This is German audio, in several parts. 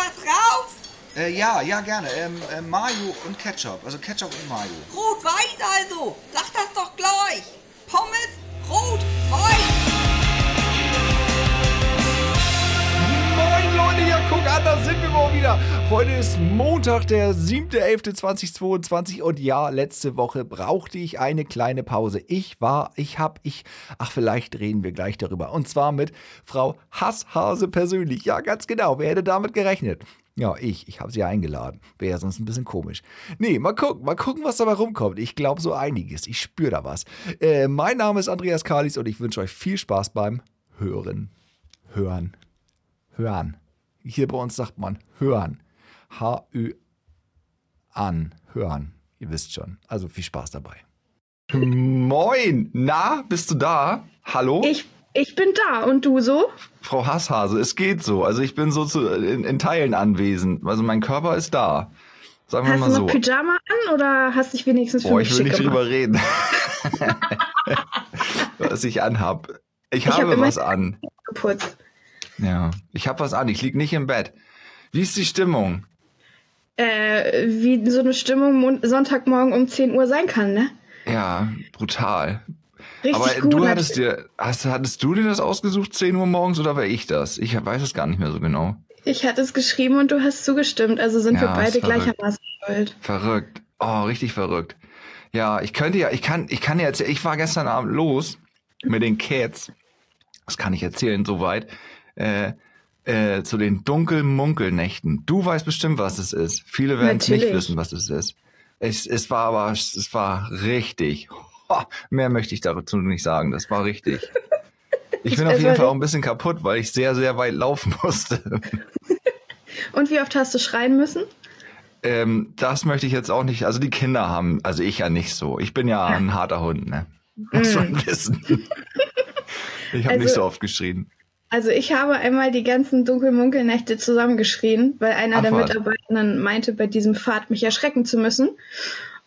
was drauf? Äh, ja, ja, gerne. Ähm, äh, Mayo und Ketchup. Also Ketchup und Mayo. Rot-Weiß also. Sag das doch gleich. Guck an, da sind wir mal wieder. Heute ist Montag, der 7.11.2022 und ja, letzte Woche brauchte ich eine kleine Pause. Ich war, ich hab, ich, ach vielleicht reden wir gleich darüber. Und zwar mit Frau Hasshase persönlich. Ja, ganz genau, wer hätte damit gerechnet? Ja, ich, ich habe sie eingeladen. Wäre sonst ein bisschen komisch. Nee, mal gucken, mal gucken, was dabei rumkommt. Ich glaube so einiges. Ich spüre da was. Äh, mein Name ist Andreas Kalis und ich wünsche euch viel Spaß beim Hören. Hören. Hören. Hier bei uns sagt man hören. H-Ö an. Hören. Ihr wisst schon. Also viel Spaß dabei. Moin. Na, bist du da? Hallo? Ich, ich bin da und du so? Frau Hasshase, es geht so. Also ich bin so zu, in, in Teilen anwesend. Also mein Körper ist da. Sagen wir Hast mal du so. noch Pyjama an oder hast dich wenigstens für Boah, ich will nicht gemacht? drüber reden. was ich anhab. Ich, Ich hab habe immer- was an. geputzt? Ja, ich habe was an. Ich lieg nicht im Bett. Wie ist die Stimmung? Äh, wie so eine Stimmung Sonntagmorgen um 10 Uhr sein kann, ne? Ja, brutal. Richtig Aber gut. du hat- hattest dir, hast, hattest du dir das ausgesucht, 10 Uhr morgens, oder war ich das? Ich weiß es gar nicht mehr so genau. ich hatte es geschrieben und du hast zugestimmt, also sind wir Ja, beide ist verrückt. gleichermaßen schuld. Verrückt. Oh, richtig verrückt. Ja, ich könnte ja, ich kann, ich kann ja erzählen, ich war gestern Abend los mit den Cats. Das kann ich erzählen, soweit. Äh, äh, zu den Dunkel-Munkel-Nächten. Du weißt bestimmt, was es ist. Viele werden es nicht wissen, was es ist. Es, es war aber, es war richtig. Ho, mehr möchte ich dazu nicht sagen. Das war richtig. Ich bin auf jeden war Fall auch ein bisschen kaputt, weil ich sehr, sehr weit laufen musste. Und wie oft hast du schreien müssen? Ähm, das möchte ich jetzt auch nicht. Also die Kinder haben, also ich ja nicht so. Ich bin ja ein harter Hund, ne? Muss man wissen. Ich habe Also- nicht so oft geschrien. Also ich habe einmal die ganzen Dunkelmunkelnächte zusammengeschrien, weil einer Ach, der was. Mitarbeitenden meinte, bei diesem Pfad mich erschrecken zu müssen.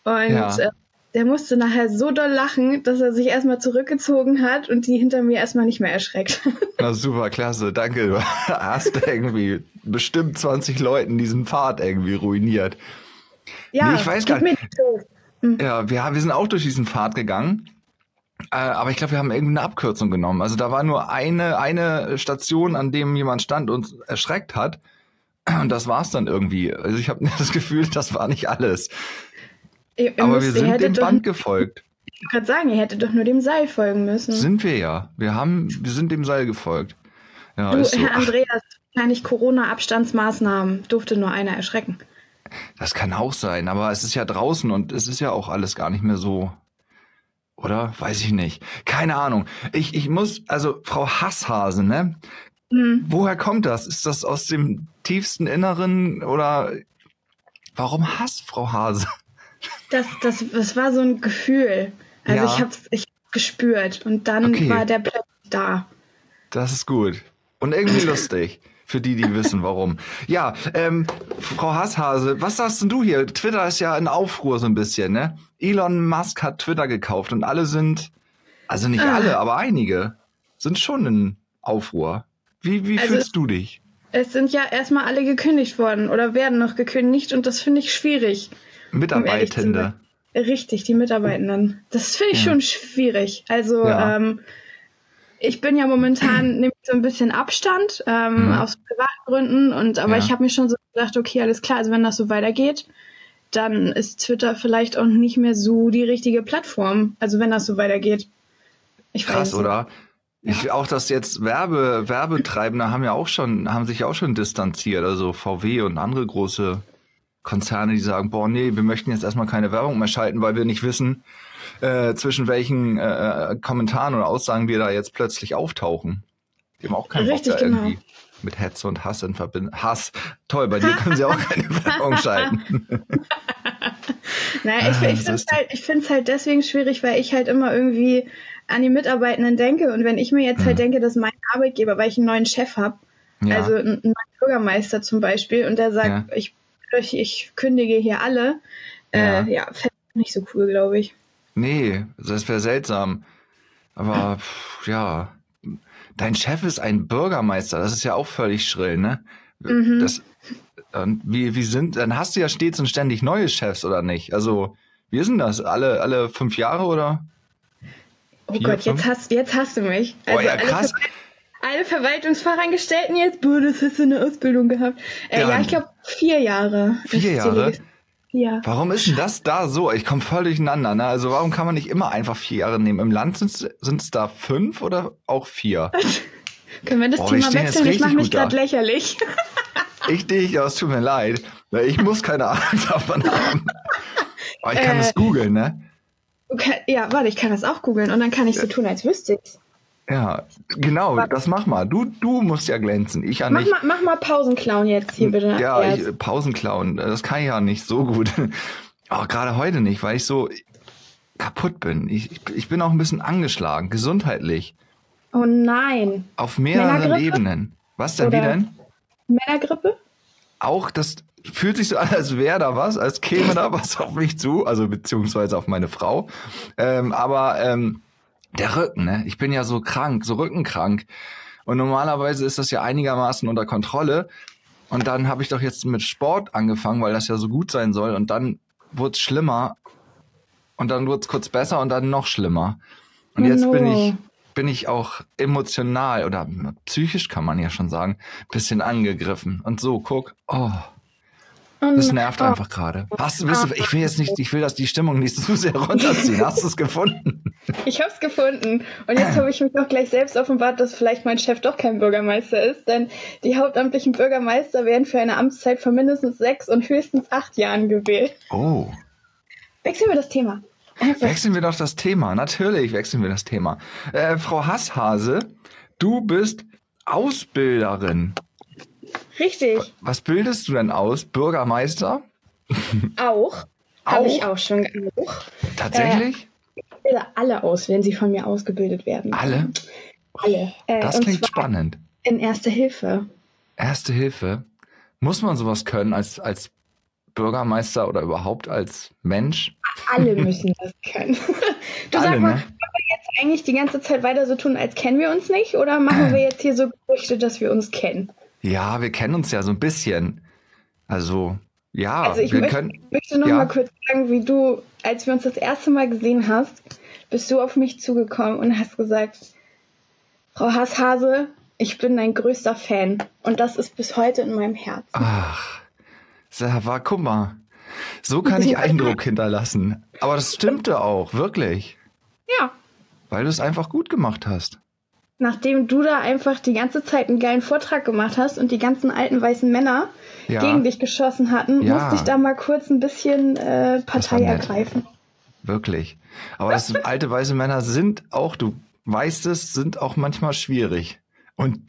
Und Ja. äh, der musste nachher so doll lachen, dass er sich erstmal zurückgezogen hat und die hinter mir erstmal nicht mehr erschreckt. Na super, klasse, danke. Du hast irgendwie bestimmt 20 Leuten diesen Pfad irgendwie ruiniert. ja, Nee, ich weiß gar nicht. so. Ja, wir, wir sind auch durch diesen Pfad gegangen. Äh, aber ich glaube, wir haben irgendwie eine Abkürzung genommen. Also da war nur eine, eine Station, an dem jemand stand und erschreckt hat. Und das war's dann irgendwie. Also ich habe das Gefühl, das war nicht alles. Ihr, ihr Aber müsst- wir sind dem doch, Band gefolgt. Ich wollte gerade sagen, ihr hättet doch nur dem Seil folgen müssen. Sind wir ja. Wir haben, wir sind dem Seil gefolgt. Ja, du, so. Herr Andreas, wahrscheinlich Corona-Abstandsmaßnahmen durfte nur einer erschrecken. das kann auch sein, aber es ist ja draußen und es ist ja auch alles gar nicht mehr so. Oder? Weiß ich nicht. Keine Ahnung. Ich, ich muss, also Frau Hasshase, ne? Hm. Woher kommt das? Ist das aus dem tiefsten Inneren oder warum Hass, Frau Hase? Das, das, das war so ein Gefühl. Also Ja. ich hab's, ich hab's gespürt und dann Okay. war der plötzlich da. Das ist gut. Und irgendwie lustig. Für die, die wissen, warum. Ja, ähm, Frau Hasshase, was sagst denn du hier? Twitter ist ja in Aufruhr so ein bisschen, ne? Elon Musk hat Twitter gekauft und alle sind, also nicht Ah. alle, aber einige sind schon in Aufruhr. Wie, wie Also- fühlst du dich? Es sind ja erstmal alle gekündigt worden oder werden noch gekündigt und das finde ich schwierig. Mitarbeitende. Richtig, die Mitarbeitenden. Das finde ich Ja. schon schwierig. Also Ja. ähm, ich bin ja momentan nehme ich so ein bisschen Abstand ähm, Mhm. aus privaten Gründen und aber Ja. ich habe mir schon so gedacht, okay, alles klar, also wenn das so weitergeht, dann ist Twitter vielleicht auch nicht mehr so die richtige Plattform. Also wenn das so weitergeht. Ich weiß Krass, nicht. oder? Ich, auch das jetzt Werbe, Werbetreibende haben ja auch schon, haben sich auch schon distanziert. Also VW und andere große Konzerne, die sagen, boah, nee, wir möchten jetzt erstmal keine Werbung mehr schalten, weil wir nicht wissen, äh, zwischen welchen äh, Kommentaren oder Aussagen wir da jetzt plötzlich auftauchen. Die haben auch keinen Richtig, Bock da genau. irgendwie mit Hetze und Hass in Verbindung. Hass, toll, bei dir können sie auch keine Werbung schalten. Naja, ich, Ah, ich finde es halt, ich find's halt deswegen schwierig, weil ich halt immer irgendwie an die Mitarbeitenden denke und wenn ich mir jetzt halt Mhm. denke, dass mein Arbeitgeber, weil ich einen neuen Chef habe, Ja, also einen neuen Bürgermeister zum Beispiel, und der sagt, Ja. ich, ich, ich kündige hier alle, Ja. äh, ja, fände ich nicht so cool, glaube ich. nee, das wäre seltsam. Aber pff, ja, dein Chef ist ein Bürgermeister, das ist ja auch völlig schrill, ne? Mhm. Das, und wie, wie sind, dann hast du ja stets und ständig neue Chefs, oder nicht? Also, wie ist denn das? Alle, alle fünf Jahre oder? Oh Vier, Gott, fünf? jetzt hast, jetzt hast du mich. Oh ja, alle krass. Ver- Alle Verwaltungsfachangestellten jetzt, boah, das hast du eine Ausbildung gehabt. Äh, Ja. ich glaube vier Jahre. Vier Jahre? Ja. Warum ist denn das da so? Ich komme voll durcheinander. Ne? Also warum kann man nicht immer einfach vier Jahre nehmen? Im Land sind es da fünf oder auch vier? Können wir das Boah, Thema wechseln? Ich mache mich gerade lächerlich. Ich dich, ja, es tut mir leid. Ich muss keine Ahnung davon haben. Aber ich kann Äh. es googeln, ne? Okay, ja, warte, ich kann das auch googeln und dann kann ich so tun, als wüsste ich's. Ja, genau, das mach mal. Du, du musst ja glänzen. Ich ja Mach nicht. mal, mach mal Pausenclown jetzt hier bitte. Ja, ich, Pausen klauen, das kann ich ja nicht so gut. Aber gerade heute nicht, weil ich so kaputt bin. Ich, ich, bin auch ein bisschen angeschlagen, gesundheitlich. oh nein. Auf mehreren? Ebenen. Was denn, Oder- wie denn? Männergrippe? Auch das fühlt sich so an, als wäre da was, als käme da was auf mich zu, also beziehungsweise auf meine Frau. Ähm, aber ähm, der Rücken, ne? Ich bin ja so krank, so rückenkrank. Und normalerweise ist das ja einigermaßen unter Kontrolle. Und dann habe ich doch jetzt mit Sport angefangen, weil das ja so gut sein soll. Und dann wurde es schlimmer. Und dann wurde es kurz besser und dann noch schlimmer. Und Oh jetzt bin ich, bin ich auch emotional oder psychisch kann man ja schon sagen, bisschen angegriffen. Und so, guck, Oh das nein. nervt Oh, einfach gerade. Hast du, bist du, ich will jetzt nicht, ich will, dass die Stimmung nicht zu sehr runterziehen. Hast du es gefunden? Ich hab's gefunden. Und jetzt habe ich mich auch gleich selbst offenbart, dass vielleicht mein Chef doch kein Bürgermeister ist, denn die hauptamtlichen Bürgermeister werden für eine Amtszeit von mindestens sechs und höchstens acht Jahren gewählt. Oh, Wechseln wir das Thema. Einfach. wechseln wir doch das Thema. Natürlich wechseln wir das Thema. Äh, Frau Hasshase, du bist Ausbilderin. Richtig. Was bildest du denn aus? Bürgermeister? Auch. Habe ich Auch? schon auch. Tatsächlich? Ich bilde alle aus, wenn sie von mir ausgebildet werden. Alle? Alle. Äh, Das klingt spannend. In Erste Hilfe. Erste Hilfe. Muss man sowas können als, als Bürgermeister oder überhaupt als Mensch? Alle müssen das können. Du Alle, sag mal, ne? eigentlich die ganze Zeit weiter so tun, als kennen wir uns nicht? Oder machen wir jetzt hier so Gerüchte, dass wir uns kennen? Ja, wir kennen uns ja so ein bisschen. Also, ja, Also ich wir möchte, können. ich möchte noch ja. mal kurz sagen, wie du, als wir uns das erste Mal gesehen hast, bist du auf mich zugekommen und hast gesagt, Frau Hasshase, ich bin dein größter Fan. Und das ist bis heute in meinem Herzen. Ach, war, guck mal. So kann ich Eindruck hinterlassen. Aber das stimmte auch, wirklich. Ja. Weil du es einfach gut gemacht hast. Nachdem du da einfach die ganze Zeit einen geilen Vortrag gemacht hast und die ganzen alten weißen Männer Ja. gegen dich geschossen hatten, Ja. musste ich da mal kurz ein bisschen äh, Partei ergreifen. Wirklich. Aber das alte weiße Männer sind auch, du weißt es, sind auch manchmal schwierig. Und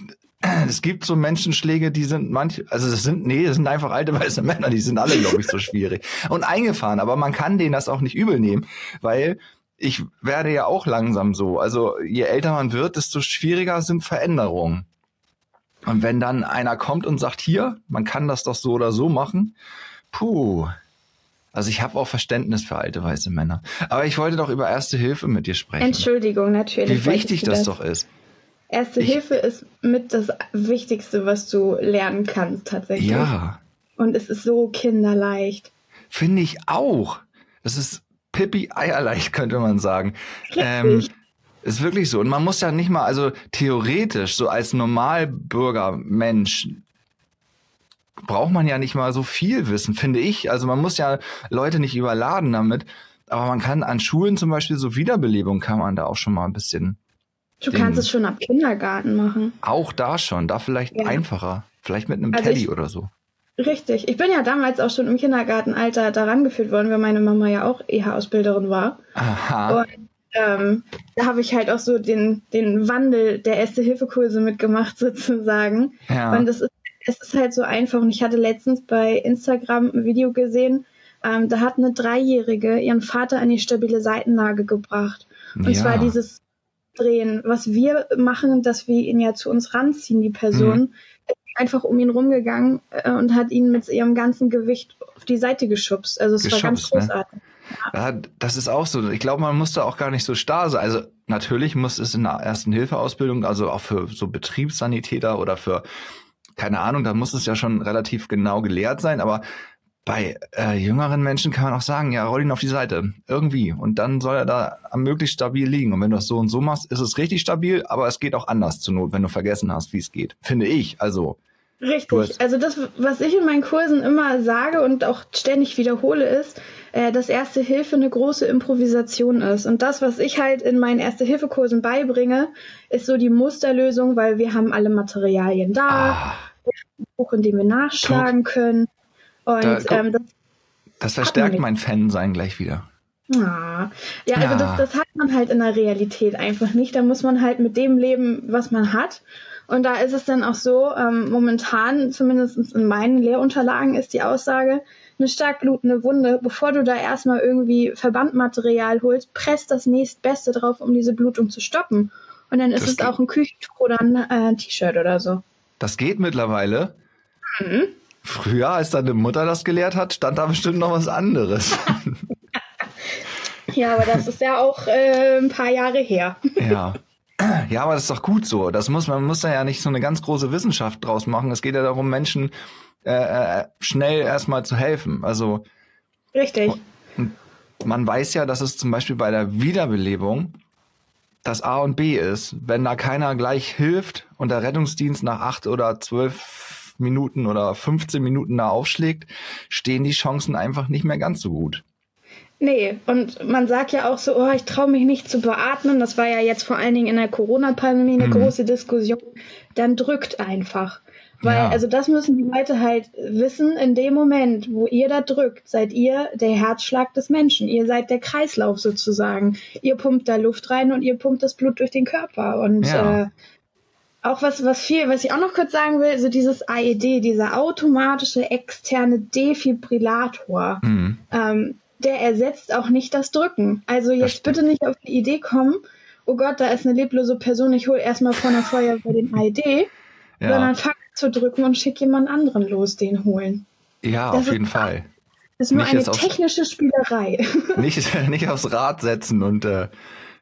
es gibt so Menschenschläge, die sind manch, also das sind, nee, das sind einfach alte weiße Männer, die sind alle, glaube ich, so schwierig. Und eingefahren, aber man kann denen das auch nicht übel nehmen, weil ich werde ja auch langsam so. Also je älter man wird, desto schwieriger sind Veränderungen. Und wenn dann einer kommt und sagt, hier, man kann das doch so oder so machen, puh. Also ich habe auch Verständnis für alte weiße Männer. Aber ich wollte doch über Erste Hilfe mit dir sprechen. Entschuldigung, natürlich. Wie wichtig du das doch ist. Erste Ich- Hilfe ist mit das Wichtigste, was du lernen kannst, tatsächlich. Ja, Und es ist so kinderleicht. finde ich auch. Das ist Pippi Eierleicht, könnte man sagen. Ähm, ist wirklich so. Und man muss ja nicht mal, also theoretisch, so als Normalbürger, Mensch, braucht man ja nicht mal so viel wissen, finde ich. Also man muss ja Leute nicht überladen damit. Aber man kann an Schulen zum Beispiel so Wiederbelebung kann man da auch schon mal ein bisschen, Du kannst es schon ab Kindergarten machen. auch da schon, da vielleicht Ja. einfacher. Vielleicht mit einem Also Teddy ich- oder so. Richtig. Ich bin ja damals auch schon im Kindergartenalter daran geführt worden, weil meine Mama ja auch EH-Ausbilderin war. Aha. Und ähm, da habe ich halt auch so den, den Wandel der Erste-Hilfe-Kurse mitgemacht, sozusagen. Ja. Und es ist, es ist halt so einfach. Und ich hatte letztens bei Instagram ein Video gesehen, ähm, da hat eine Dreijährige ihren Vater in die stabile Seitenlage gebracht. Und Ja. zwar dieses Drehen, was wir machen, dass wir ihn ja zu uns ranziehen, die Person, Mhm. Einfach um ihn rumgegangen äh, und hat ihn mit ihrem ganzen Gewicht auf die Seite geschubst. Also es war ganz Geschubst, ne? großartig. Ja, das ist auch so. Ich glaube, man muss da auch gar nicht so starr sein. Also natürlich muss es in der ersten Hilfeausbildung, also auch für so Betriebssanitäter oder für keine Ahnung, da muss es ja schon relativ genau gelehrt sein, aber bei äh, jüngeren Menschen kann man auch sagen, ja, roll ihn auf die Seite. Irgendwie. Und dann soll er da am möglichst stabil liegen. Und wenn du das so und so machst, ist es richtig stabil, aber es geht auch anders zur Not, wenn du vergessen hast, wie es geht. Finde ich. Also. Richtig. Also das, was ich in meinen Kursen immer sage und auch ständig wiederhole, ist, äh, dass Erste Hilfe eine große Improvisation ist. Und das, was ich halt in meinen Erste-Hilfe-Kursen beibringe, ist so die Musterlösung, weil wir haben alle Materialien da, ah. ein Buch, in dem wir nachschlagen Talk. können. Und da, ähm, das, das verstärkt mein Fan-Sein gleich wieder. Ah. Ja, also ja. Das, das hat man halt in der Realität einfach nicht. Da muss man halt mit dem leben, was man hat. Und da ist es dann auch so, ähm, momentan, zumindest in meinen Lehrunterlagen, ist die Aussage, eine stark blutende Wunde, bevor du da erstmal irgendwie Verbandmaterial holst, presst das nächstbeste drauf, um diese Blutung zu stoppen. Und dann ist das es auch ein Küchentuch oder ein äh, T-Shirt oder so. Das geht mittlerweile. Mhm. Früher, als deine Mutter das gelehrt hat, stand da bestimmt noch was anderes. ja, aber das ist ja auch äh, ein paar Jahre her. ja. Ja, aber das ist doch gut so. Das muss man muss da ja nicht so eine ganz große Wissenschaft draus machen. Es geht ja darum, Menschen äh, äh schnell erstmal zu helfen. Also richtig. Man weiß ja, dass es zum Beispiel bei der Wiederbelebung das A und B ist. Wenn da keiner gleich hilft und der Rettungsdienst nach acht oder zwölf Minuten oder 15 Minuten da aufschlägt, stehen die Chancen einfach nicht mehr ganz so gut. Nee, und man sagt ja auch so, oh, ich traue mich nicht zu beatmen. Das war ja jetzt vor allen Dingen in der Corona-Pandemie eine mhm. große Diskussion. Dann drückt einfach. Weil, ja. also das müssen die Leute halt wissen, in dem Moment, wo ihr da drückt, seid ihr der Herzschlag des Menschen. Ihr seid der Kreislauf sozusagen. Ihr pumpt da Luft rein und ihr pumpt das Blut durch den Körper. Und ja. äh, auch was, was viel, was ich auch noch kurz sagen will, so dieses AED, dieser automatische externe Defibrillator, mhm. ähm, der ersetzt auch nicht das Drücken. Also jetzt bitte nicht auf die Idee kommen, oh Gott, da ist eine leblose Person, ich hole erstmal vor einer Feuerwehr den AED, ja. sondern fang zu drücken und schick jemand anderen los, den holen. Ja, das auf jeden Fall. Das ist nur nicht eine technische Spielerei. Nicht, nicht aufs Rad setzen und äh,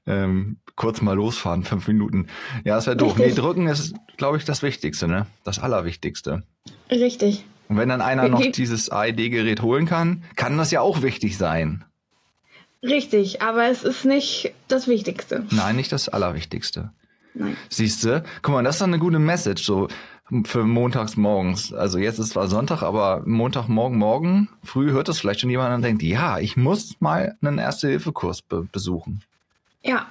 ähm, kurz mal losfahren, fünf Minuten. Ja, das wäre doof. Nee, drücken ist, glaube ich, das Wichtigste, ne? Das Allerwichtigste. Richtig. Und wenn dann einer noch dieses AED-Gerät holen kann, kann das ja auch wichtig sein. Richtig, aber es ist nicht das Wichtigste. Nein, nicht das Allerwichtigste. Nein. Siehst du? Guck mal, das ist doch eine gute Message, so für montags morgens. Also jetzt ist zwar Sonntag, aber Montagmorgen, morgen früh hört das vielleicht schon jemand und denkt, ja, ich muss mal einen Erste-Hilfe-Kurs be besuchen. Ja.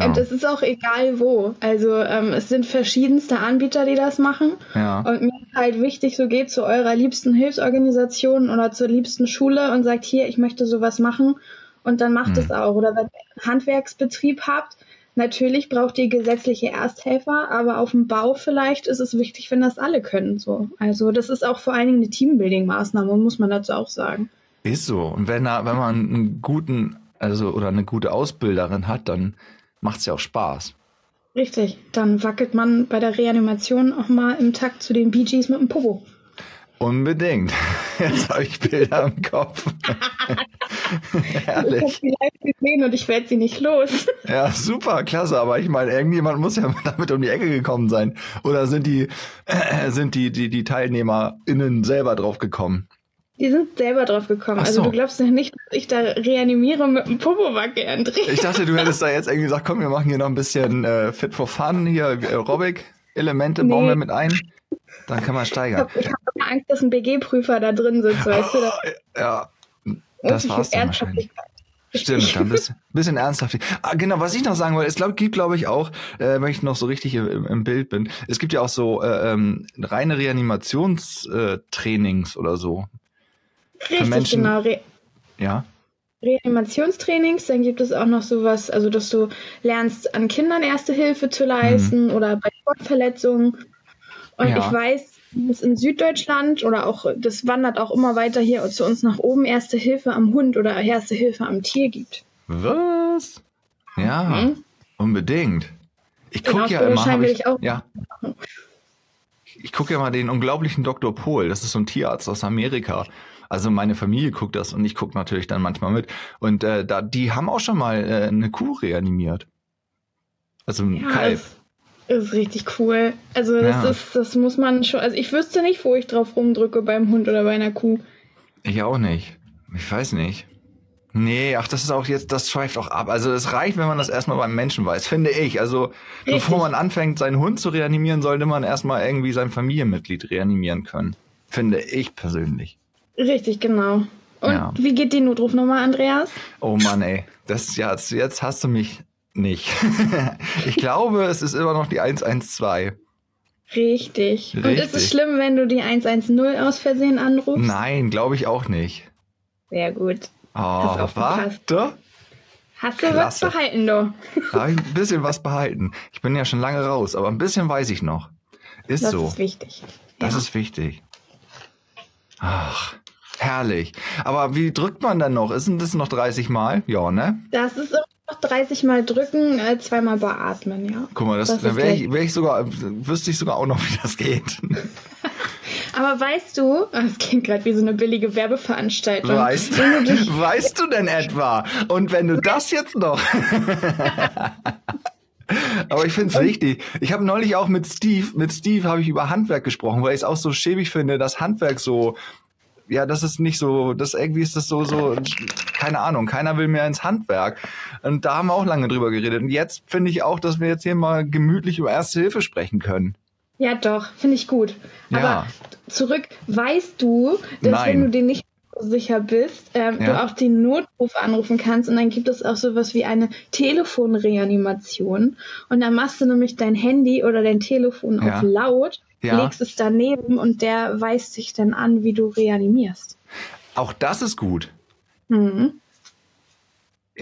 Ja. Und es ist auch egal wo. Also ähm, es sind verschiedenste Anbieter, die das machen. Ja. Und mir ist halt wichtig, so geht zu eurer liebsten Hilfsorganisation oder zur liebsten Schule und sagt, hier, ich möchte sowas machen. Und dann macht hm. es auch. Oder wenn ihr einen Handwerksbetrieb habt, Natürlich braucht ihr gesetzliche Ersthelfer, aber auf dem Bau vielleicht ist es wichtig, wenn das alle können. So. Also das ist auch vor allen Dingen eine Teambuilding-Maßnahme, muss man dazu auch sagen. Ist so. Und wenn, wenn man einen guten also oder eine gute Ausbilderin hat, dann macht es ja auch Spaß. Richtig, dann wackelt man bei der Reanimation auch mal im Takt zu den Bee Gees mit dem Popo. Unbedingt. Jetzt habe ich Bilder im Kopf. Herrlich. Ich habe sie live gesehen und ich werde sie nicht los. ja, super, klasse. Aber ich meine, irgendjemand muss ja damit um die Ecke gekommen sein. Oder sind die, äh, sind die, die, die TeilnehmerInnen selber drauf gekommen? Die sind selber drauf gekommen. Also so. Also du glaubst ja nicht, dass ich da reanimiere mit einem Popowacke, André. Ich dachte, du hättest da jetzt irgendwie gesagt, komm, wir machen hier noch ein bisschen äh, Fit for Fun, hier Aerobic-Elemente nee. bauen wir mit ein. Dann kann man steigern. Ich habe hab Angst, dass ein BG-Prüfer da drin sitzt, weißt du? Ja, das war's dann wahrscheinlich. Stimmt, dann ein bisschen, bisschen ernsthaft. Ah, genau, was ich noch sagen wollte, es glaub, gibt, glaube ich, auch, äh, wenn ich noch so richtig im, im Bild bin, es gibt ja auch so äh, ähm, reine Reanimationstrainings oder so. Richtig, Menschen, genau. Re ja. Reanimationstrainings, dann gibt es auch noch sowas, also dass du lernst, an Kindern Erste Hilfe zu leisten mhm. oder bei Sportverletzungen. Und ja. ich weiß, dass in Süddeutschland oder auch, das wandert auch immer weiter hier zu uns nach oben, Erste Hilfe am Hund oder Erste Hilfe am Tier gibt. Was? Ja, mhm. unbedingt. Ich gucke ja immer, ich, ich, auch ja. Ich gucke ja mal den unglaublichen Dr. Pohl, das ist so ein Tierarzt aus Amerika. Also meine Familie guckt das und ich gucke natürlich dann manchmal mit. Und äh, da, die haben auch schon mal äh, eine Kuh reanimiert. Also ein ja, Kalb. Das ist richtig cool. Also das Ja. ist, das muss man schon. Also ich wüsste nicht, wo ich drauf rumdrücke beim Hund oder bei einer Kuh. Ich auch nicht. Ich weiß nicht. Nee, ach, das ist auch jetzt, das schweift auch ab. Also es reicht, wenn man das erstmal beim Menschen weiß, finde ich. Also bevor man anfängt, seinen Hund zu reanimieren, sollte man erstmal irgendwie sein Familienmitglied reanimieren können. Finde ich persönlich. Richtig, genau. Und Ja. wie geht die Notrufnummer, Andreas? Oh Mann, ey. Das, ja, jetzt, hast du mich nicht. ich glaube, es ist immer noch die 112. Richtig. Und ist Richtig. es schlimm, wenn du die 110 aus Versehen anrufst? Nein, glaube ich auch nicht. Sehr gut. Oh, aufgepasst. warte. Hast du Klasse. was behalten, du? Habe ich ein bisschen was behalten. Ich bin ja schon lange raus, aber ein bisschen weiß ich noch. Ist Das so. ist wichtig. Das ja. ist wichtig. Ach, herrlich. Aber wie drückt man dann noch? Ist denn das noch 30 Mal? Ja, ne? das ist immer noch 30 Mal drücken, äh, zweimal beatmen, ja. Guck mal, das, Das dann wäre ich, wär ich sogar, wüsste ich sogar auch noch, wie das geht. Aber weißt du, das klingt gerade wie so eine billige Werbeveranstaltung. Weißt, du dich, weißt du denn etwa? Und wenn du das jetzt noch. Aber ich finde es wichtig. Ich habe neulich auch mit Steve, mit Steve habe ich über Handwerk gesprochen, weil ich es auch so schäbig finde, dass Handwerk so, ja, das ist nicht so, das irgendwie ist das so, so, keine Ahnung, keiner will mehr ins Handwerk. Und da haben wir auch lange drüber geredet. Und jetzt finde ich auch, dass wir jetzt hier mal gemütlich über Erste Hilfe sprechen können. ja doch, finde ich gut. Ja. Aber zurück, weißt du, dass Nein. wenn du dir nicht sicher bist, ähm, Ja. du auch den Notruf anrufen kannst und dann gibt es auch sowas wie eine Telefonreanimation und dann machst du nämlich dein Handy oder dein Telefon Ja. auf laut, Ja. legst es daneben und der weist dich dann an, wie du reanimierst. Auch das ist gut. Mhm.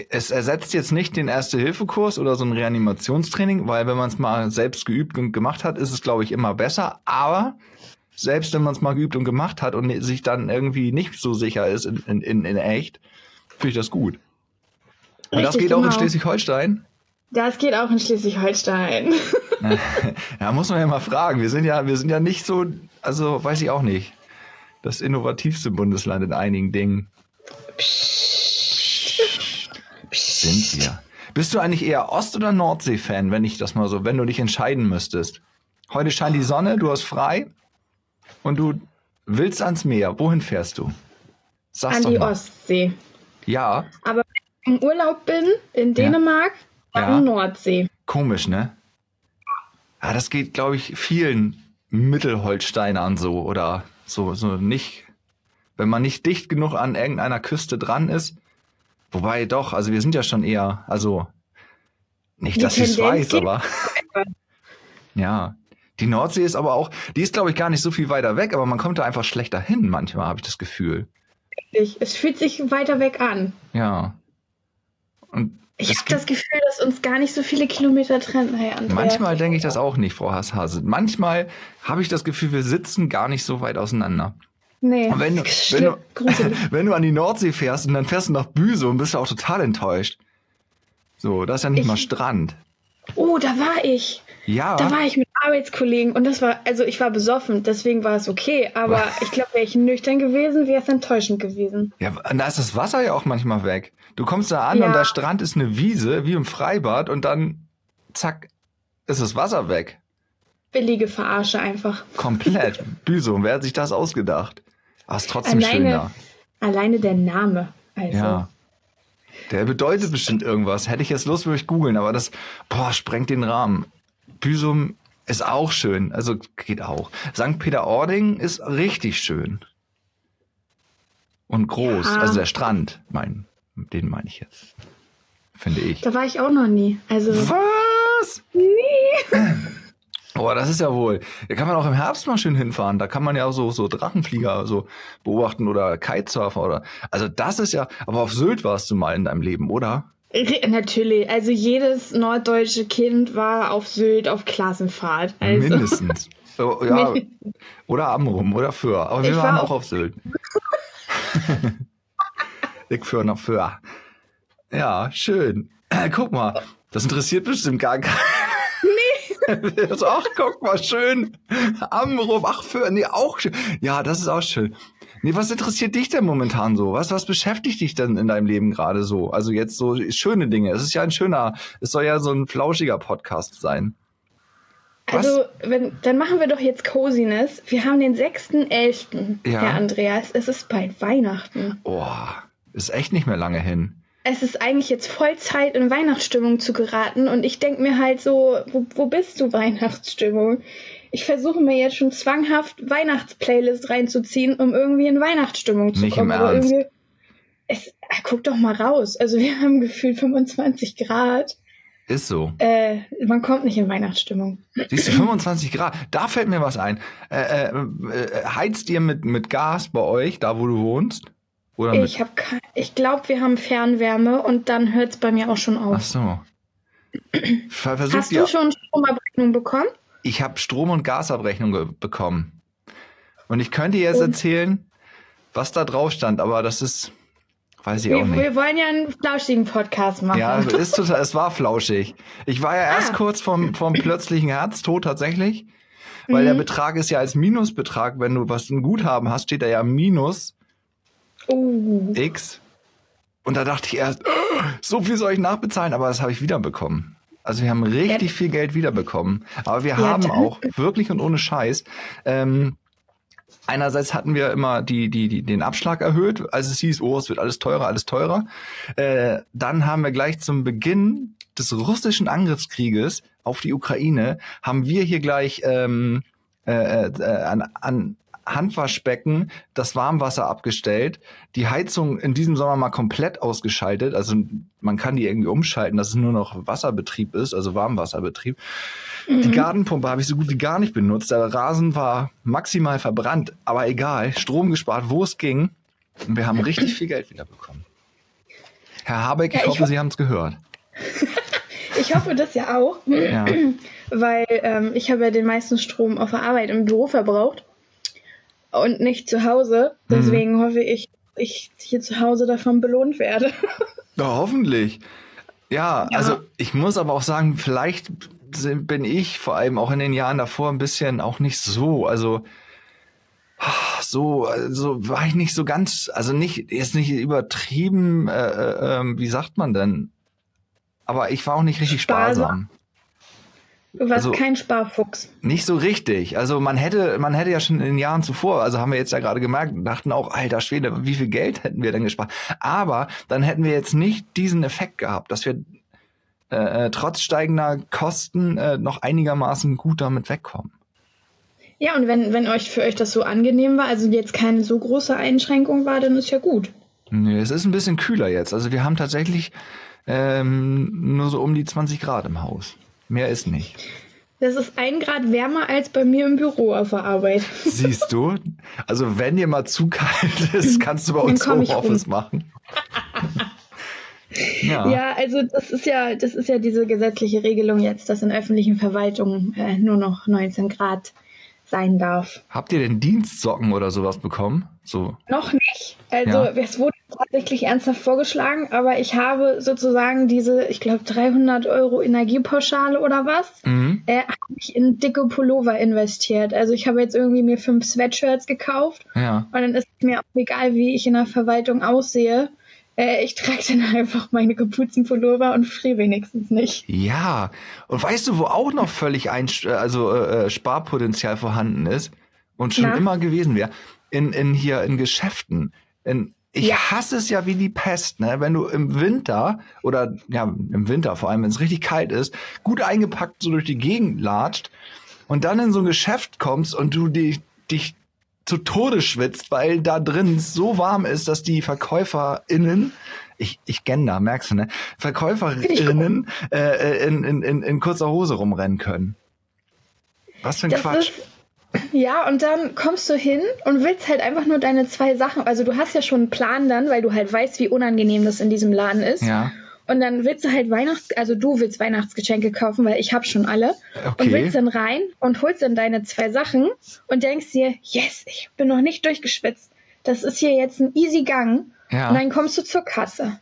Es ersetzt jetzt nicht den Erste-Hilfe-Kurs oder so ein Reanimationstraining, weil wenn man es mal selbst geübt und gemacht hat, ist es, glaube ich, immer besser. Aber selbst wenn man es mal geübt und gemacht hat und sich dann irgendwie nicht so sicher ist in, in, in, echt, finde ich das gut. Und das Richtig, geht auch in genau. Schleswig-Holstein? Das geht auch in Schleswig-Holstein. Ja, muss man ja mal fragen. Wir sind ja, wir sind ja nicht so, also weiß ich auch nicht, das innovativste Bundesland in einigen Dingen. Sind wir. Bist du eigentlich eher Ost- oder Nordsee-Fan, wenn ich das mal so, wenn du dich entscheiden müsstest? Heute scheint die Sonne, du hast frei und du willst ans Meer. Wohin fährst du? Sag's An die mal. Ostsee. Ja, Aber wenn ich im Urlaub bin, in Dänemark, dann Ja. Nordsee. komisch, ne? Ja, das geht, glaube ich, vielen Mittelholsteinern so oder so, so nicht, wenn man nicht dicht genug an irgendeiner Küste dran ist. Wobei doch, also wir sind ja schon eher, also nicht, Die dass ich es weiß, aber ja. Die Nordsee ist aber auch, die ist, glaube ich, gar nicht so viel weiter weg, aber man kommt da einfach schlechter hin, manchmal habe ich das Gefühl. Ich- Es fühlt sich weiter weg an. Ja. Und Ich habe das Gefühl, dass uns gar nicht so viele Kilometer trennen. Hey. Manchmal denke ich das auch nicht, Frau Hasshase. Manchmal habe ich das Gefühl, wir sitzen gar nicht so weit auseinander. Nee, Und wenn du, wenn, du, wenn du an die Nordsee fährst und dann fährst du nach Büsum, bist du auch total enttäuscht. So, da ist ja nicht Ich- mal Strand. Oh, da war ich. Ja, Da war ich mit Arbeitskollegen und das war, also ich war besoffen, deswegen war es okay. Aber ich glaube, wäre ich nüchtern gewesen, wäre es enttäuschend gewesen. ja, da ist das Wasser ja auch manchmal weg. Du kommst da an Ja. und der Strand ist eine Wiese, wie im Freibad, und dann, zack, ist das Wasser weg. Billige Verarsche einfach. Komplett. Büsum, wer hat sich das ausgedacht? Aber ist trotzdem Alleine, schöner. alleine der Name. Also. Ja. Der bedeutet bestimmt irgendwas. Hätte ich jetzt Lust, würde ich googeln, aber das, boah, sprengt den Rahmen. Büsum ist auch schön, also geht auch. St. Peter-Ording ist richtig schön. Und groß, Ja. also der Strand, mein, den meine ich jetzt. Finde ich. Da war ich auch noch nie. Also, Was? Boah, das ist ja wohl. Da kann man auch im Herbst mal schön hinfahren. Da kann man ja auch so, so Drachenflieger so beobachten oder Kitesurfer oder. Also das ist ja. Aber auf Sylt warst du mal in deinem Leben, oder? Natürlich, also jedes norddeutsche Kind war auf Sylt auf Klassenfahrt. Also, Mindestens. Oh, ja, oder Amrum oder Föhr. Aber wir Ich waren war auch auf Sylt. ich Föhr nach Föhr. Ja, schön. Guck mal, das interessiert bestimmt gar keinen. Nee. ach, guck mal, schön. Amrum, ach, Föhr, nee, auch schön. Ja, das ist auch schön. Nee, was interessiert dich denn momentan so? Was, was beschäftigt dich denn in deinem Leben gerade so? Also jetzt so schöne Dinge. Es ist ja ein schöner, es soll ja so ein flauschiger Podcast sein. Was? Also, wenn, dann machen wir doch jetzt Coziness. Wir haben den 6.11., Ja. Herr Andreas. Es ist bald Weihnachten. Oh, ist echt nicht mehr lange hin. Es ist eigentlich jetzt voll Zeit, in Weihnachtsstimmung zu geraten. Und ich denke mir halt so, wo, wo bist du, Weihnachtsstimmung? Ich versuche mir jetzt schon zwanghaft Weihnachtsplaylist reinzuziehen, um irgendwie in Weihnachtsstimmung zu Nicht im kommen. Aber Ernst. irgendwie. Es, ah, guck doch mal raus. Also wir haben gefühlt 25 Grad. Ist so. Äh, man kommt nicht in Weihnachtsstimmung. Siehst du, 25 Grad. Da fällt mir was ein. Äh, äh, äh, heizt ihr mit, mit Gas bei euch, da wo du wohnst? Oder mit. Ich ich glaube, wir haben Fernwärme und dann hört es bei mir auch schon Ach auf. so. Ver- Versucht Hast du schon Stromabrechnung bekommen? Ich habe Strom- und Gasabrechnung bekommen. Und ich könnte jetzt erzählen, was da drauf stand, aber das ist. Weiß ich auch Wir, nicht. wir wollen ja einen flauschigen Podcast machen. Ja, ist total, es war flauschig. Ich war ja erst Ah. kurz vom, vom plötzlichen Herztod tatsächlich, weil Mhm. der Betrag ist ja als Minusbetrag, wenn du was ein Guthaben hast, steht da ja Minus Oh. X. Und da dachte ich erst, "Oh, so viel soll ich nachbezahlen, aber das habe ich wiederbekommen. Also wir haben richtig viel Geld wiederbekommen. Aber wir Ja, haben dann- auch wirklich und ohne Scheiß. Ähm, einerseits hatten wir immer die, die, die, den Abschlag erhöht, als es hieß, oh, es wird alles teurer, alles teurer. Äh, dann haben wir gleich zum Beginn des russischen Angriffskrieges auf die Ukraine, haben wir hier gleich ähm, äh, äh, an, an Handwaschbecken das Warmwasser abgestellt, die Heizung in diesem Sommer mal komplett ausgeschaltet. Also man kann die irgendwie umschalten, dass es nur noch Wasserbetrieb ist, also Warmwasserbetrieb. Die Gartenpumpe habe ich so gut wie gar nicht benutzt. Der Rasen war maximal verbrannt, aber egal, Strom gespart, wo es ging. Und wir haben richtig viel Geld wiederbekommen. Herr Habeck, ich Ja, ich hoffe, ho- Sie haben es gehört. Ich hoffe das ja auch, Ja. weil ähm, ich habe ja den meisten Strom auf der Arbeit im Büro verbraucht und nicht zu Hause. Mhm. Deswegen hoffe ich, ich hier zu Hause davon belohnt werde. Ja, hoffentlich. Ja, Ja. also ich muss aber auch sagen, vielleicht bin ich vor allem auch in den Jahren davor ein bisschen auch nicht so, also so, also war ich nicht so ganz, also nicht, ist nicht übertrieben, äh, äh, ähm, wie sagt man denn? Aber ich war auch nicht richtig Sparsam. sparsam. Du warst Also- kein Sparfuchs. Nicht so richtig. Also man hätte, man hätte ja schon in den Jahren zuvor, also haben wir jetzt ja gerade gemerkt, dachten auch, alter Schwede, wie viel Geld hätten wir denn gespart? Aber dann hätten wir jetzt nicht diesen Effekt gehabt, dass wir äh, äh, trotz steigender Kosten äh, noch einigermaßen gut damit wegkommen. Ja, und wenn, wenn euch für euch das so angenehm war, also jetzt keine so große Einschränkung war, dann ist ja gut. Nee, es ist ein bisschen kühler jetzt. Also wir haben tatsächlich ähm, nur so um die 20 Grad im Haus. Mehr ist nicht. Das ist ein Grad wärmer als bei mir im Büro auf der Arbeit. Siehst du? Also wenn dir mal zu kalt ist, kannst du bei uns Homeoffice machen. Ja. Ja, also das ist ja, das ist ja diese gesetzliche Regelung jetzt, dass in öffentlichen Verwaltungen äh, nur noch 19 Grad sein darf. Habt ihr denn Dienstsocken oder sowas bekommen? So. Noch nicht. Also Ja. es wurde tatsächlich ernsthaft vorgeschlagen, aber ich habe sozusagen diese, ich glaube 300 Euro Energiepauschale oder was, Mhm. äh, habe ich in dicke Pullover investiert. Also ich habe jetzt irgendwie mir fünf Sweatshirts gekauft Ja. und dann ist es mir auch egal, wie ich in der Verwaltung aussehe. Äh, ich trage dann einfach meine Kapuzenpullover und friere wenigstens nicht. Ja. Und weißt du, wo auch noch völlig ein, also äh, äh, Sparpotenzial vorhanden ist und schon Na? immer gewesen wäre? In, in hier in Geschäften. In, ich Ja. hasse es ja wie die Pest, ne? Wenn du im Winter oder ja, im Winter vor allem, wenn es richtig kalt ist, gut eingepackt so durch die Gegend latscht und dann in so ein Geschäft kommst und du dich, dich zu Tode schwitzt, weil da drin so warm ist, dass die VerkäuferInnen, ich, ich gender, merkst du, ne? VerkäuferInnen äh, äh, in, in, in, in kurzer Hose rumrennen können. Was für ein Das Quatsch. Ist, ja, und dann kommst du hin und willst halt einfach nur deine zwei Sachen. Also du hast ja schon einen Plan dann, weil du halt weißt, wie unangenehm das in diesem Laden ist. Ja, Und dann willst du halt Weihnachts, also du willst Weihnachtsgeschenke kaufen, weil ich habe schon alle. okay. Und willst dann rein und holst dann deine zwei Sachen und denkst dir, yes, ich bin noch nicht durchgeschwitzt. Das ist hier jetzt ein easy Gang. ja. Und dann kommst du zur Kasse.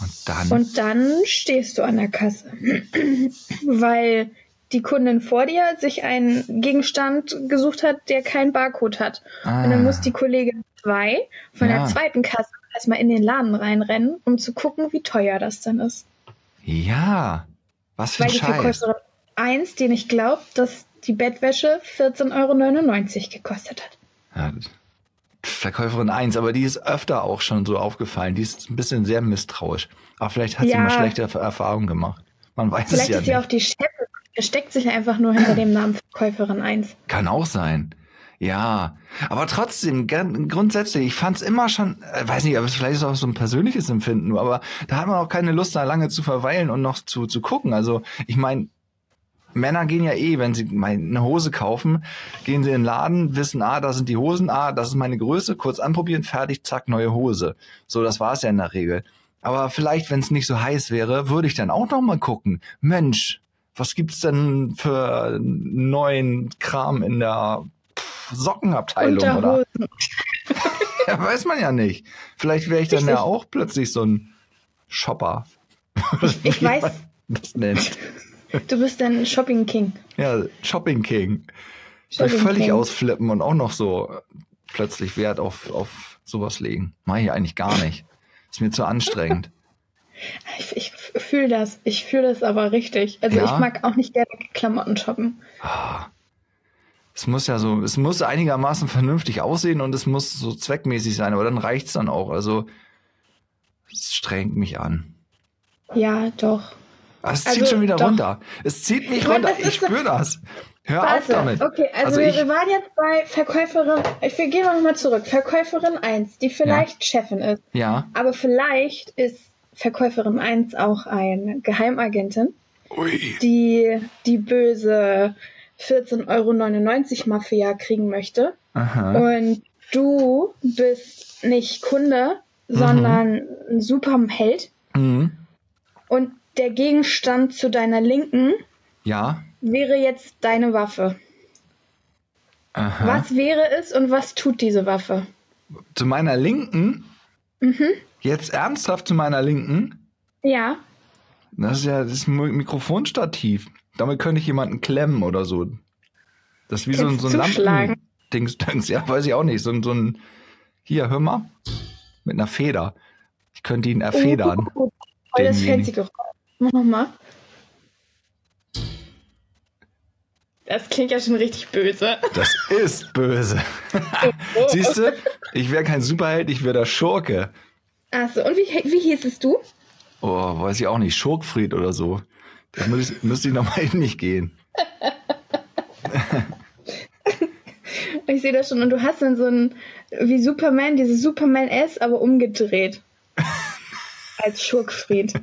Und dann. Und dann stehst du an der Kasse. Weil die Kundin vor dir sich einen Gegenstand gesucht hat, der keinen Barcode hat. ah, Und dann muss die Kollegin zwei von Ja. der zweiten Kasse erstmal in den Laden reinrennen, um zu gucken, wie teuer das dann ist. ja. Was für Weil ein die Scheiß. Verkäuferin 1, den ich glaube, dass die Bettwäsche 14,99 Euro gekostet hat. Ja, Verkäuferin 1, aber die ist öfter auch schon so aufgefallen. Die ist ein bisschen sehr misstrauisch. Aber vielleicht hat sie Ja. mal schlechte Erfahrungen gemacht. Man weiß Vielleicht es ja ist sie nicht. auch die Chefin, versteckt sich einfach nur hinter dem Namen Verkäuferin 1. Kann auch sein. Ja, aber trotzdem, grundsätzlich, ich fand's immer schon, äh, weiß nicht, aber vielleicht ist auch so ein persönliches Empfinden, aber da hat man auch keine Lust, da lange zu verweilen und noch zu, zu gucken. Also, ich meine, Männer gehen ja eh, wenn sie eine Hose kaufen, gehen sie in den Laden, wissen, ah, da sind die Hosen, ah, das ist meine Größe, kurz anprobieren, fertig, zack, neue Hose. So, das war's ja in der Regel. Aber vielleicht, wenn es nicht so heiß wäre, würde ich dann auch noch mal gucken. Mensch, was gibt's denn für neuen Kram in der Sockenabteilung oder? Ja, weiß man ja nicht. Vielleicht wäre ich dann Richtig. ja auch plötzlich so ein Shopper. Ich weiß, das nennt. du bist ein Shopping King. Ja, Shopping King. Shopping völlig King. ausflippen und auch noch so plötzlich Wert auf, auf sowas legen. Mach ich eigentlich gar nicht. Ist mir zu anstrengend. Ich, ich fühle das. Ich fühle das aber richtig. Also Ja? ich mag auch nicht gerne Klamotten shoppen. Es muss ja so, es muss einigermaßen vernünftig aussehen und es muss so zweckmäßig sein, aber dann reicht's dann auch. Also es strengt mich an. Ja, doch. Ah, es Also, zieht schon wieder doch. runter. Es zieht mich Ich meine, runter. ist Ich spüre das. Hör auf Warte, damit. okay, also, Also wir, ich- wir waren jetzt bei Verkäuferin, ich, wir gehen noch mal zurück. Verkäuferin 1, die vielleicht Chefin ist, Ja. aber vielleicht ist Verkäuferin 1 auch eine Geheimagentin, Ui. die die böse 14,99 Euro Mafia kriegen möchte. Aha. Und du bist nicht Kunde, sondern ein Superheld. Mhm. Und der Gegenstand zu deiner Linken Ja. wäre jetzt deine Waffe. Aha. Was wäre es und was tut diese Waffe? Zu meiner Linken? Mhm. Jetzt ernsthaft zu meiner Linken? Ja, Das ist ja das Mi- Mikrofonstativ. Damit könnte ich jemanden klemmen oder so. Das ist wie so Kannst so ein. Lampen-Dings. Ja, weiß ich auch nicht. So, ein- so ein. Hier, hör mal. Mit einer Feder. Ich könnte ihn erfedern. Oh, voll das fancy Geräusch. Mach nochmal. Das klingt ja schon richtig böse. Das ist böse. Siehst du? Ich wäre kein Superheld, ich wäre der Schurke. Achso, und wie, wie hießest du? Oh, weiß ich auch nicht. Schurkfried oder so. Das müsste, müsste ich nochmal in mich gehen. Ich sehe das schon. Und du hast dann so ein, wie Superman, dieses Superman S, aber umgedreht. Als Schurkfried.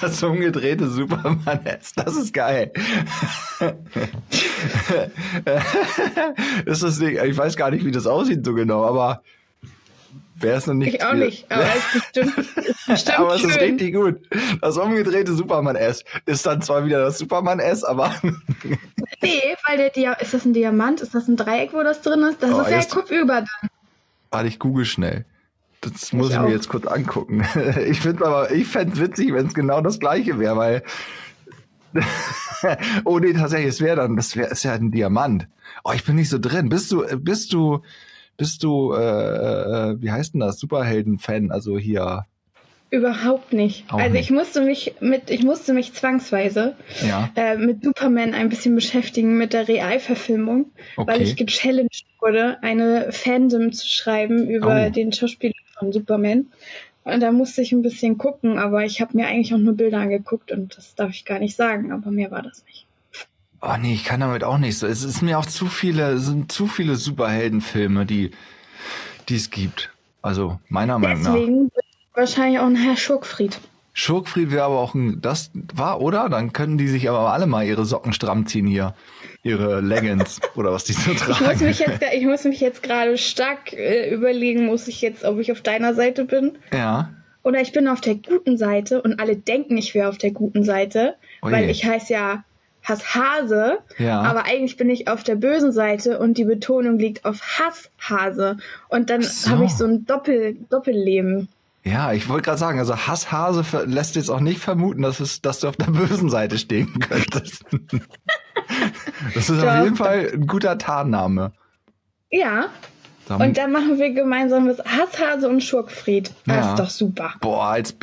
Das umgedrehte Superman S, das ist geil. ist das nicht, ich weiß gar nicht, wie das aussieht so genau, aber wer ist noch nicht. Ich auch nicht, aber es ist bestimmt, ist bestimmt aber es ist schön. richtig gut. Das umgedrehte Superman S ist dann zwar wieder das Superman S, aber Nee, weil der Dia ist das ein Diamant? Ist das ein Dreieck, wo das drin ist? Das Oh, ist ja kopfüber dann. warte, ich google schnell. Das muss ich, auch. mir jetzt kurz angucken. Ich finde aber, ich fände es witzig, wenn es genau das gleiche wäre, weil. oh nee, tatsächlich, es wäre dann, das wäre ist ja ein Diamant. Oh, ich bin nicht so drin. Bist du, bist du, bist du, äh, äh, wie heißt denn das? Superhelden-Fan, also hier. Überhaupt nicht. Auch also nicht. ich musste mich mit, ich musste mich zwangsweise Ja. äh, mit Superman ein bisschen beschäftigen mit der Realverfilmung, weil Okay. ich gechallenged wurde, eine Fandom zu schreiben über Oh. den Schauspieler von Superman. Und da musste ich ein bisschen gucken, aber ich habe mir eigentlich auch nur Bilder angeguckt und das darf ich gar nicht sagen, aber mehr war das nicht. Oh nee, ich kann damit auch nicht so. Es ist mir auch zu viele, es sind zu viele Superheldenfilme, die, die es gibt. Also, meiner Meinung nach. Deswegen bin ich wahrscheinlich auch ein Herr Schurkfried. Schurkfried wäre aber auch ein, das war, oder? Dann können die sich aber alle mal ihre Socken stramm ziehen hier. Ihre Leggings oder was die so Ich muss tragen. mich jetzt, ich muss mich jetzt gerade stark äh, überlegen, muss ich jetzt, ob ich auf deiner Seite bin Ja. oder ich bin auf der guten Seite und alle denken, ich wäre auf der guten Seite, Oje. weil ich heiße ja Hasshase, Ja. aber eigentlich bin ich auf der bösen Seite und die Betonung liegt auf Hasshase und dann so. habe ich so ein Doppel Doppelleben. Ja, ich wollte gerade sagen, also Hasshase ver- lässt jetzt auch nicht vermuten, dass, es, dass du auf der bösen Seite stehen könntest. das ist Doch. auf jeden Fall ein guter Tarnname. Ja, Und dann machen wir gemeinsam was Hasshase und Schurkfried. Das Ja. ist doch super. Boah, als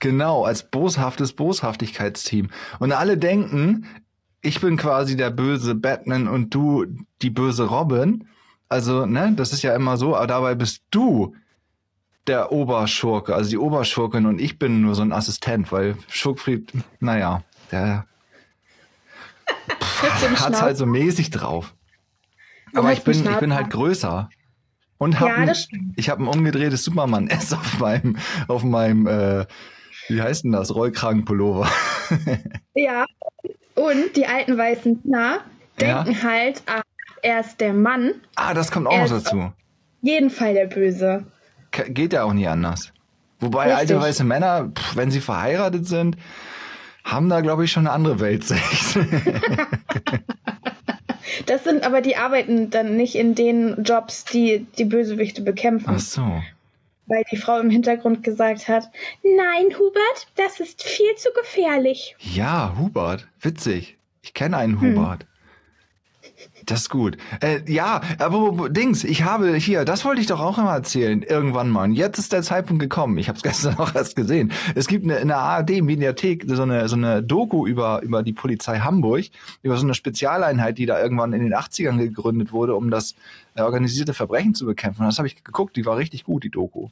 genau, als boshaftes Boshaftigkeitsteam. Und alle denken, ich bin quasi der böse Batman und du die böse Robin. Also, ne, das ist ja immer so, aber dabei bist du der Oberschurke, also die Oberschurkin und ich bin nur so ein Assistent, weil Schurkfried, naja, der Schnauz? halt so mäßig drauf. Aber ich bin, ich bin halt größer. Und hab Ja, ein, ich habe ein umgedrehtes Superman S auf meinem, auf meinem, äh, wie heißt denn das? Rollkragenpullover. Ja. Und die alten weißen Männer Ja. denken halt, ach, er ist der Mann, ah, das kommt auch noch dazu. jeden Fall der Böse. Geht ja auch nie anders. Wobei Richtig. alte weiße Männer, pff, wenn sie verheiratet sind, haben da, glaube ich, schon eine andere Weltsicht. Das sind aber die arbeiten dann nicht in den Jobs, die die Bösewichte bekämpfen. Ach so. Weil die Frau im Hintergrund gesagt hat, nein, Hubert, das ist viel zu gefährlich. Ja, Hubert. Witzig. Ich kenne einen Hm. Hubert. Das ist gut. Äh, ja, aber Dings, ich habe hier, das wollte ich doch auch immer erzählen, irgendwann mal. Und jetzt ist der Zeitpunkt gekommen. Ich habe es gestern auch erst gesehen. Es gibt eine, in der ARD-Mediathek so eine, so eine Doku über, über die Polizei Hamburg, über so eine Spezialeinheit, die da irgendwann in den 80ern gegründet wurde, um das äh, organisierte Verbrechen zu bekämpfen. Und das habe ich geguckt, die war richtig gut, die Doku.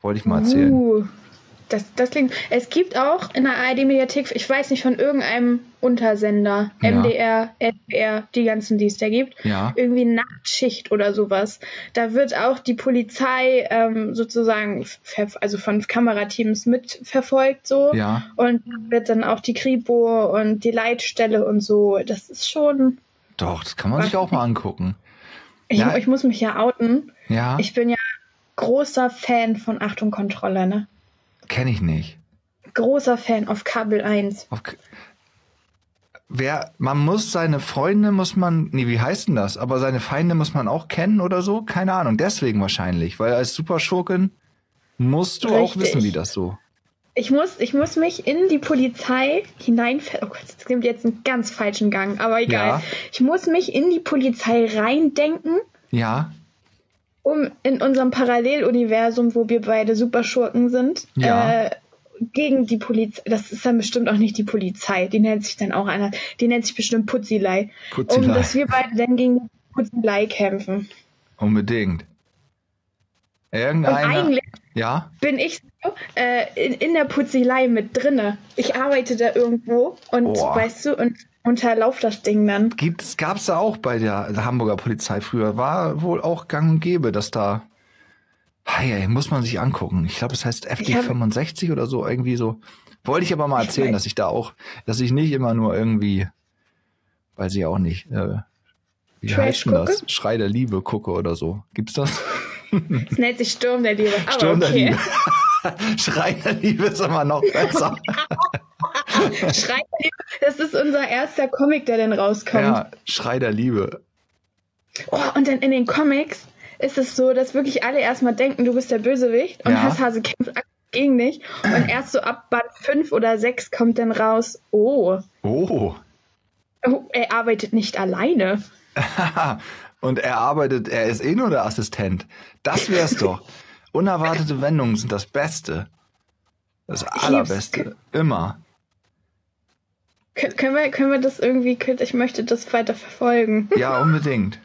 Wollte ich mal erzählen. Uh, das, das klingt. Es gibt auch in der ARD-Mediathek, ich weiß nicht, von irgendeinem Untersender, Ja. MDR, NDR, die ganzen, die es da gibt, Ja. irgendwie Nachtschicht oder sowas. Da wird auch die Polizei ähm, sozusagen, also von Kamerateams mitverfolgt so. Ja. Und wird dann auch die Kripo und die Leitstelle und so. Das ist schon. Doch, das kann man sich auch mal angucken. Ich, Ja. ich muss mich ja outen. Ja, Ich bin ja großer Fan von Achtung Kontrolle, ne? Kenne ich nicht. Großer Fan auf Kabel 1. Auf K- Wer, man muss seine Freunde muss man, nee, wie heißt denn das? Aber seine Feinde muss man auch kennen oder so? Keine Ahnung. Deswegen wahrscheinlich, weil als Superschurkin musst du auch Richtig. wissen, wie das so. Ich muss, ich muss mich in die Polizei hinein. Oh Gott, das nimmt jetzt einen ganz falschen Gang, aber egal. Ja. Ich muss mich in die Polizei reindenken, Ja, um in unserem Paralleluniversum, wo wir beide Superschurken sind, Ja. äh, gegen die Polizei. Das ist dann bestimmt auch nicht die Polizei. Die nennt sich dann auch einer. Die nennt sich bestimmt Putzilei. Putzilei. Um dass wir beide dann gegen die Putzilei kämpfen. unbedingt. Und Irgendeiner. eigentlich Ja, bin ich so, äh, in, in der Putzilei mit drinne. Ich arbeite da irgendwo und Boah. weißt du, und unterlauf das Ding dann. gibt's, gab's da auch bei der Hamburger Polizei früher. War wohl auch gang und gäbe, dass da. Hey, ey, muss man sich angucken. Ich glaube, es heißt hab- FD65 oder so, irgendwie so. Wollte ich aber mal Ich erzählen, weiß. dass ich da auch, dass ich nicht immer nur irgendwie, weiß ich auch nicht, äh, wie Trash heißt denn das? Schrei der Liebe gucke oder so. Gibt's das? Es nennt sich Sturm der Liebe. Aber Sturm der okay. Liebe. Schrei der Liebe ist immer noch besser. Schrei der Liebe. Das ist unser erster Comic, der dann rauskommt. ja, Schrei der Liebe. Oh, und dann in den Comics ist es so, dass wirklich alle erstmal denken, du bist der Bösewicht und Ja. Hasshase kämpft gegen dich. Und erst so ab Band 5 oder 6 kommt dann raus, oh, Oh. oh, er arbeitet nicht alleine. Und er arbeitet, er ist eh nur der Assistent. Das wär's doch. Unerwartete Wendungen sind das Beste. Das Allerbeste. Immer. Kön können, wir, können wir das irgendwie, ich möchte das weiter verfolgen. Ja, unbedingt.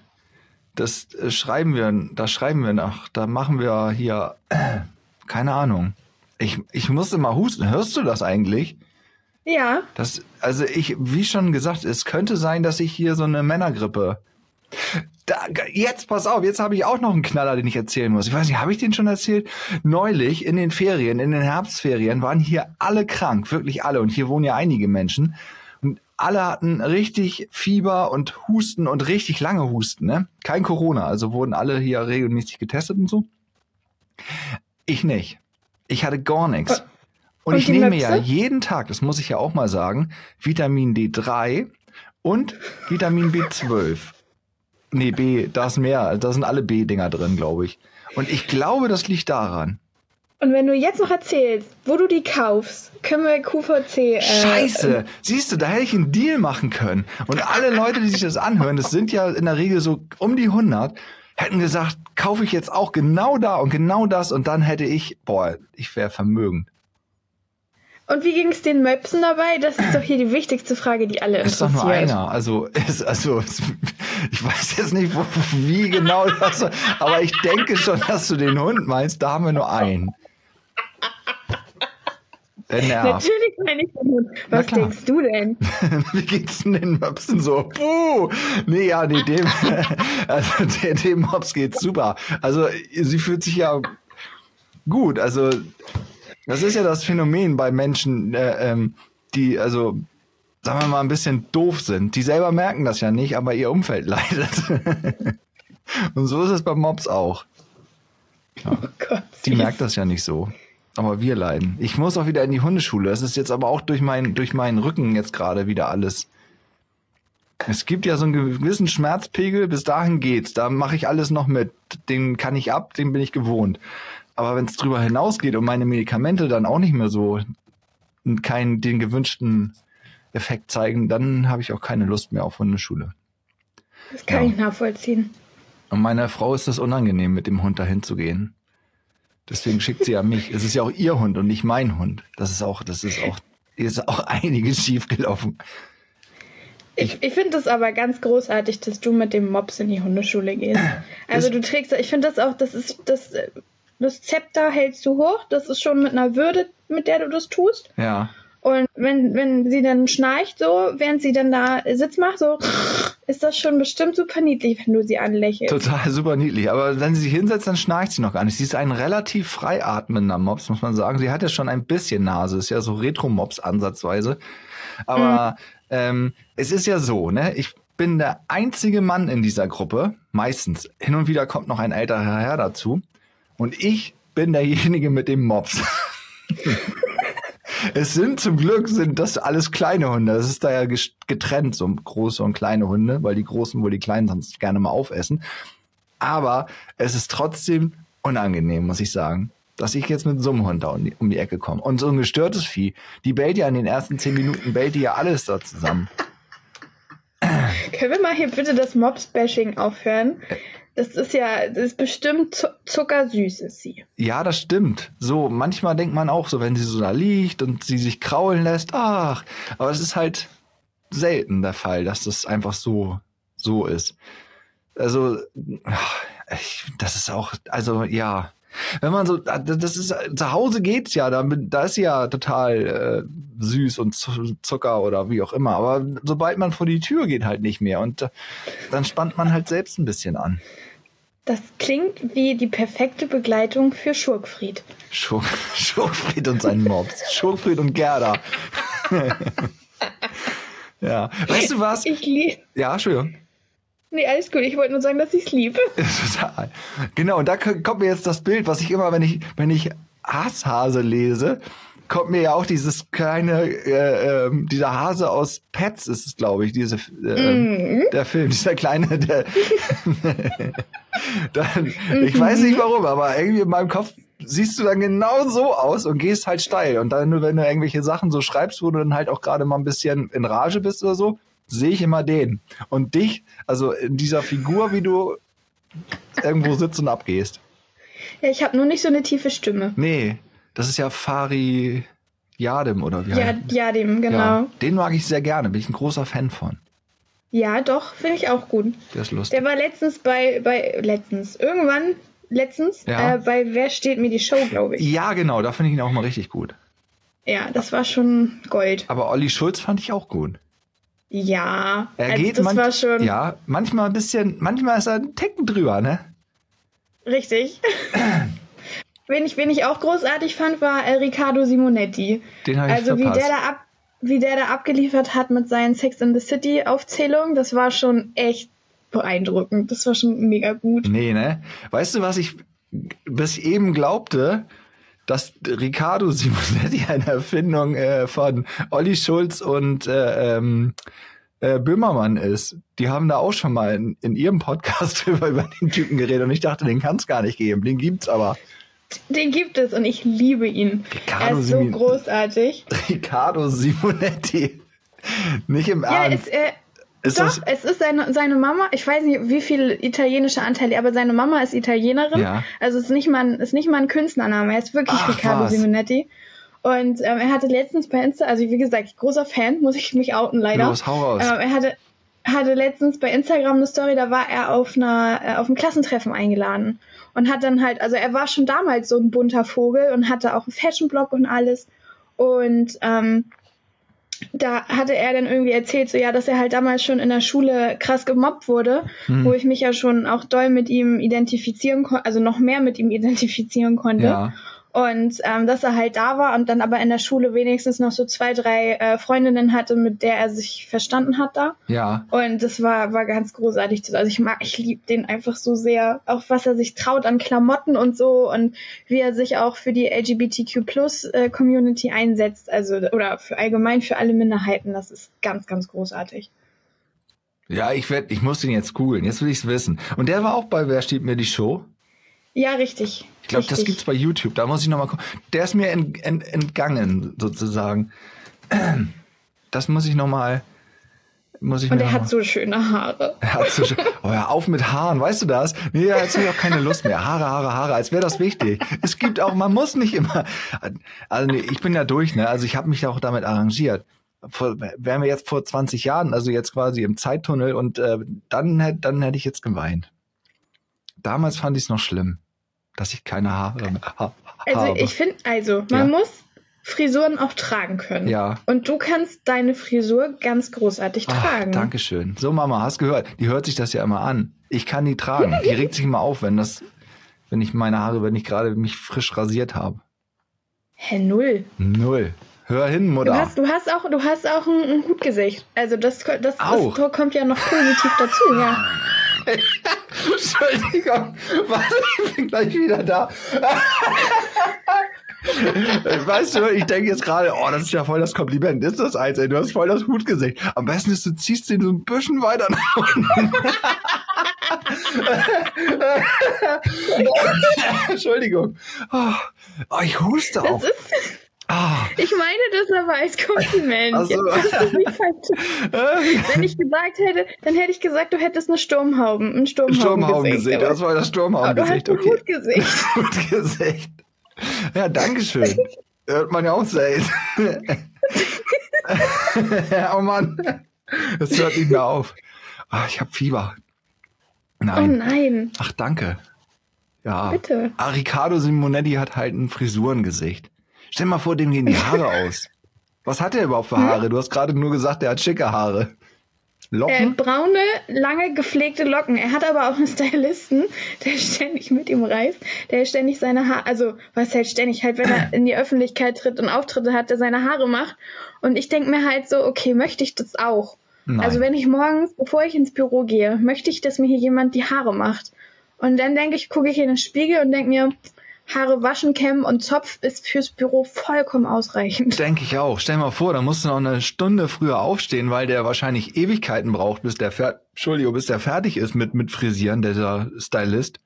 Das äh, schreiben wir, da schreiben wir nach, da machen wir hier, keine Ahnung. Ich, ich musste mal husten. Hörst du das eigentlich? Ja, Das, also ich, wie schon gesagt, es könnte sein, dass ich hier so eine Männergrippe. Da, jetzt, pass auf, jetzt habe ich auch noch einen Knaller, den ich erzählen muss. Ich weiß nicht, habe ich den schon erzählt? Neulich in den Ferien, in den Herbstferien, waren hier alle krank, wirklich alle. Und hier wohnen ja einige Menschen. Alle hatten richtig Fieber und Husten und richtig lange Husten, ne? Kein Corona, also wurden alle hier regelmäßig getestet und so. Ich nicht. Ich hatte gar nichts. Und- Und ich nehme Möpse? ja jeden Tag, das muss ich ja auch mal sagen, Vitamin D3 und Vitamin B12. Nee, B, da ist mehr. Da sind alle B-Dinger drin, glaube ich. Und ich glaube, das liegt daran. Und wenn du jetzt noch erzählst, wo du die kaufst, können wir QVC. Äh, Scheiße! Siehst du, da hätte ich einen Deal machen können. Und alle Leute, die sich das anhören, das sind ja in der Regel so um die 100, hätten gesagt, kaufe ich jetzt auch genau da und genau das und dann hätte ich, boah, ich wäre vermögend. Und wie ging es den Möpsen dabei? Das ist doch hier die wichtigste Frage, die alle Ist doch interessiert. nur einer. Also, ist, also, ich weiß jetzt nicht, wo, wie genau das, aber ich denke schon, dass du den Hund meinst. Da haben wir nur einen. Der nervt. Natürlich meine ich den Hund. Was denkst du denn? Wie geht's denn den Möpsen so? Puh! Nee, ja, nee, dem, also der, dem Mops geht's super. Also sie fühlt sich ja gut. Also das ist ja das Phänomen bei Menschen, äh, ähm, die, also sagen wir mal, ein bisschen doof sind. Die selber merken das ja nicht, aber ihr Umfeld leidet. Und so ist es bei Mops auch. Oh Gott. Die merkt das ja nicht so. Aber wir leiden. Ich muss auch wieder in die Hundeschule. Das ist jetzt aber auch durch, mein, durch meinen Rücken jetzt gerade wieder alles. Es gibt ja so einen gewissen Schmerzpegel, bis dahin geht's. Da mache ich alles noch mit. Den kann ich ab, den bin ich gewohnt. Aber wenn es drüber hinausgeht und meine Medikamente dann auch nicht mehr so keinen den gewünschten Effekt zeigen, dann habe ich auch keine Lust mehr auf Hundeschule. Das kann Ja. ich nachvollziehen. Und meiner Frau ist es unangenehm, mit dem Hund dahin zu gehen. Deswegen schickt sie ja mich. Es ist ja auch ihr Hund und nicht mein Hund. Das ist auch, das ist auch, ist auch einiges schief gelaufen. Ich, ich finde es aber ganz großartig, dass du mit dem Mops in die Hundeschule gehst. Also du trägst, ich finde das auch, das ist das, das Zepter hältst du hoch. Das ist schon mit einer Würde, mit der du das tust. Ja. Und wenn, wenn sie dann schnarcht, so, während sie dann da Sitz macht, so, ist das schon bestimmt super niedlich, wenn du sie anlächelst. Total super niedlich. Aber wenn sie sich hinsetzt, dann schnarcht sie noch gar nicht. Sie ist ein relativ frei atmender Mops, muss man sagen. Sie hat ja schon ein bisschen Nase. Ist ja so Retro-Mops ansatzweise. Aber ähm, es ist ja so, ne? Ich bin der einzige Mann in dieser Gruppe. Meistens. Hin und wieder kommt noch ein älterer Herr dazu. Und ich bin derjenige mit dem Mops. Es sind zum Glück sind das alles kleine Hunde. Das ist da ja getrennt, so große und kleine Hunde, weil die großen wohl die kleinen sonst gerne mal aufessen. Aber es ist trotzdem unangenehm, muss ich sagen, dass ich jetzt mit so einem Hund da um die, um die Ecke komme. Und so ein gestörtes Vieh, die bellt ja in den ersten zehn Minuten, bellt die ja alles da zusammen. Können wir mal hier bitte das Mops-Bashing aufhören? Das ist ja, das ist bestimmt zu zuckersüß ist sie. Ja, das stimmt. So, manchmal denkt man auch so, wenn sie so da liegt und sie sich kraulen lässt, ach, aber es ist halt selten der Fall, dass das einfach so, so ist. Also, ach, das ist auch, also, ja. Wenn man so, das ist, zu Hause geht's ja, da, da ist sie ja total äh, süß und Zu- Zucker oder wie auch immer. Aber sobald man vor die Tür geht, halt nicht mehr. Und äh, dann spannt man halt selbst ein bisschen an. Das klingt wie die perfekte Begleitung für Schurkfried. Schurk, Schurkfried und sein Mobs. Schurkfried und Gerda. ja. Weißt du was? Ich liebe. Ja, Entschuldigung. Nee, alles gut. Ich wollte nur sagen, dass ich es liebe. Total. Genau, und da kommt mir jetzt das Bild, was ich immer, wenn ich, wenn ich Hasshase lese, kommt mir ja auch dieses kleine, äh, ähm, dieser Hase aus Pets ist es, glaube ich, diese, äh, Mhm. der Film, dieser kleine, der, dann, ich weiß nicht warum, aber irgendwie in meinem Kopf siehst du dann genau so aus und gehst halt steil. Und dann, wenn du irgendwelche Sachen so schreibst, wo du dann halt auch gerade mal ein bisschen in Rage bist oder so, sehe ich immer den. Und dich, also in dieser Figur, wie du irgendwo sitzt und abgehst. Ja, ich habe nur nicht so eine tiefe Stimme. Nee, das ist ja Fari Yadim oder wie Ja, heißt ja, dem, genau. Ja, Ja, den mag ich sehr gerne, bin ich ein großer Fan von. doch, finde ich auch gut. Der ist lustig. Der war letztens bei, bei, letztens, irgendwann, letztens, Ja. äh, bei Wer steht mir die Show, glaube ich. Ja, genau, da finde ich ihn auch mal richtig gut. Ja, das war schon Gold. Aber Olli Schulz fand ich auch gut. Ja, Er also geht das manch- war schon Ja, manchmal ein bisschen, manchmal ist er ein Ticken drüber, ne? richtig. wen, ich, wen ich auch großartig fand, war äh, Riccardo Simonetti. Den habe ich Also wie verpasst. der da ab, wie der da abgeliefert hat mit seinen Sex in the City Aufzählungen, das war schon echt beeindruckend. Das war schon mega gut. Nee, ne? Weißt du, was ich bis eben glaubte? Dass Riccardo Simonetti eine Erfindung äh, von Olli Schulz und äh, ähm, äh, Böhmermann ist. Die haben da auch schon mal in, in ihrem Podcast drüber über den Typen geredet und ich dachte, den kann es gar nicht geben. Den gibt's aber. Den gibt es und ich liebe ihn. Riccardo er ist so großartig. Riccardo Simonetti. Nicht im Ja, Ernst. ist, äh, Ist Doch, das, es ist seine, seine Mama, ich weiß nicht, wie viel italienische Anteile, aber seine Mama ist Italienerin. Ja. Also es ist nicht mal ein, ist nicht mal ein Künstlername, er ist wirklich Ach, Riccardo was. Simonetti. Und ähm, er hatte letztens bei Insta, also wie gesagt, großer Fan, muss ich mich outen leider. los, hau raus. Ähm, er hatte, hatte letztens bei Instagram eine Story, da war er auf einer äh, auf einem Klassentreffen eingeladen und hat dann halt, also er war schon damals so ein bunter Vogel und hatte auch einen Fashion-Blog und alles und ähm, da hatte er dann irgendwie erzählt, so ja, dass er halt damals schon in der Schule krass gemobbt wurde, Hm. wo ich mich ja schon auch doll mit ihm identifizieren konnte, also noch mehr mit ihm identifizieren konnte. ja. Und ähm, dass er halt da war und dann aber in der Schule wenigstens noch so zwei, drei äh, Freundinnen hatte, mit der er sich verstanden hat da. Ja. Und das war, war ganz großartig. zu- Also ich mag, ich liebe den einfach so sehr. Auch was er sich traut an Klamotten und so und wie er sich auch für die LGBTQ Plus äh, Community einsetzt. Also oder für allgemein für alle Minderheiten. Das ist ganz, ganz großartig. Ja, ich werd, ich muss den jetzt googeln. Jetzt will ich's wissen. Und der war auch bei Wer steht mir die Show? Ja, richtig. Ich glaube, das gibt's bei YouTube. Da muss ich noch mal gucken. Der ist mir ent, ent, entgangen sozusagen. Das muss ich noch mal. Muss ich Und er hat so schöne Haare. Er hat so schön, oh, hör auf mit Haaren, weißt du das? Nee, jetzt habe ich auch keine Lust mehr. Haare, Haare, Haare, als wäre das wichtig. Es gibt auch, man muss nicht immer. Also nee, ich bin ja durch, ne? Also ich habe mich auch damit arrangiert. Vor, wären wir jetzt vor 20 Jahren, also jetzt quasi im Zeittunnel und äh, dann hätte dann hätte ich jetzt geweint. Damals fand ich es noch schlimm, dass ich keine Haare mehr ha Also habe. ich finde, also man Ja. muss Frisuren auch tragen können. Ja. Und du kannst deine Frisur ganz großartig Ach, tragen. Dankeschön. So, Mama, hast gehört? Die hört sich das ja immer an. Ich kann die tragen. Die regt sich immer auf, wenn das, wenn ich meine Haare, wenn ich gerade mich frisch rasiert habe. Hä, null. Null. Hör hin, Du Mutter. hast, du hast auch, du hast auch ein, ein Hutgesicht. Also das, das, Auch. das kommt ja noch positiv dazu, ja. Entschuldigung. Warte, ich bin gleich wieder da. Weißt du, ich denke jetzt gerade, oh, das ist ja voll das Kompliment. Ist das eins, ey? Du hast voll das Hutgesicht. Am besten ist, du ziehst den so ein bisschen weiter nach unten. Entschuldigung. Oh, oh, ich huste auch. Das ist, Ah, ich meine das aber als Kompliment. Ach so. Jetzt ist das nicht falsch. Wenn ich gesagt hätte, dann hätte ich gesagt, du hättest eine Sturmhauben, ein Sturmhaubengesicht. Sturmhaubengesicht. Das war das aber du hast Sturmhaubengesicht. ein Okay. Hutgesicht. Ja, danke schön. Hört man ja auch selten. oh Mann. Das hört nicht mehr auf. Ah, ich habe Fieber. Oh Nein. nein, Ach, danke. Ja. bitte. Riccardo Simonetti hat halt ein Frisurengesicht. Stell mal vor, dem gehen die Haare aus. Was hat er überhaupt Hm? für Haare? Du hast gerade nur gesagt, er hat schicke Haare. Äh, Locken? braune, lange gepflegte Locken. Er hat aber auch einen Stylisten, der ständig mit ihm reist, der ständig seine Haare, also was heißt ständig, halt wenn er in die Öffentlichkeit tritt und Auftritte hat, der seine Haare macht. Und ich denke mir halt so, okay, möchte ich das auch? Nein. Also wenn ich morgens, bevor ich ins Büro gehe, möchte ich, dass mir hier jemand die Haare macht. Und dann denke ich, gucke ich in den Spiegel und denke mir, Haare waschen, kämmen und Zopf ist fürs Büro vollkommen ausreichend. Denke ich auch. Stell mal vor, da musst du noch eine Stunde früher aufstehen, weil der wahrscheinlich Ewigkeiten braucht, bis der fer Entschuldigung, bis der fertig ist mit, mit Frisieren, dieser Stylist.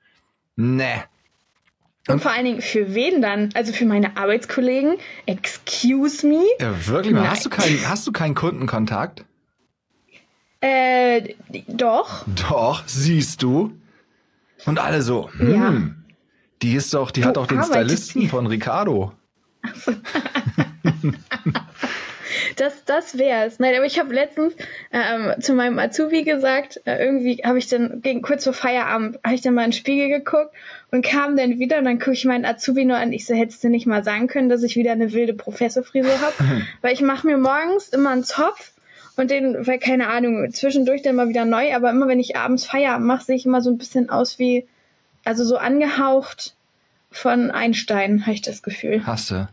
Nee. Und vor allen Dingen für wen dann? Also für meine Arbeitskollegen? Excuse me? Ja, wirklich mal. Hast du keinen, hast du keinen Kundenkontakt? Äh, doch. Doch, siehst du. Und alle so, hm, Ja. Die ist doch, die Wo hat doch den Stylisten sie? von Ricardo. Das, das wär's. Nein, aber ich habe letztens ähm, zu meinem Azubi gesagt, äh, irgendwie habe ich dann gegen kurz vor Feierabend habe ich dann mal in den Spiegel geguckt und kam dann wieder und dann gucke ich meinen Azubi nur an. Ich so, hättest du nicht mal sagen können, dass ich wieder eine wilde Professorfrisur habe? weil ich mache mir morgens immer einen Zopf und den, weil keine Ahnung, zwischendurch dann mal wieder neu, aber immer wenn ich abends Feierabend mache, sehe ich immer so ein bisschen aus wie, also so angehaucht von Einstein, habe ich das Gefühl. Hast du.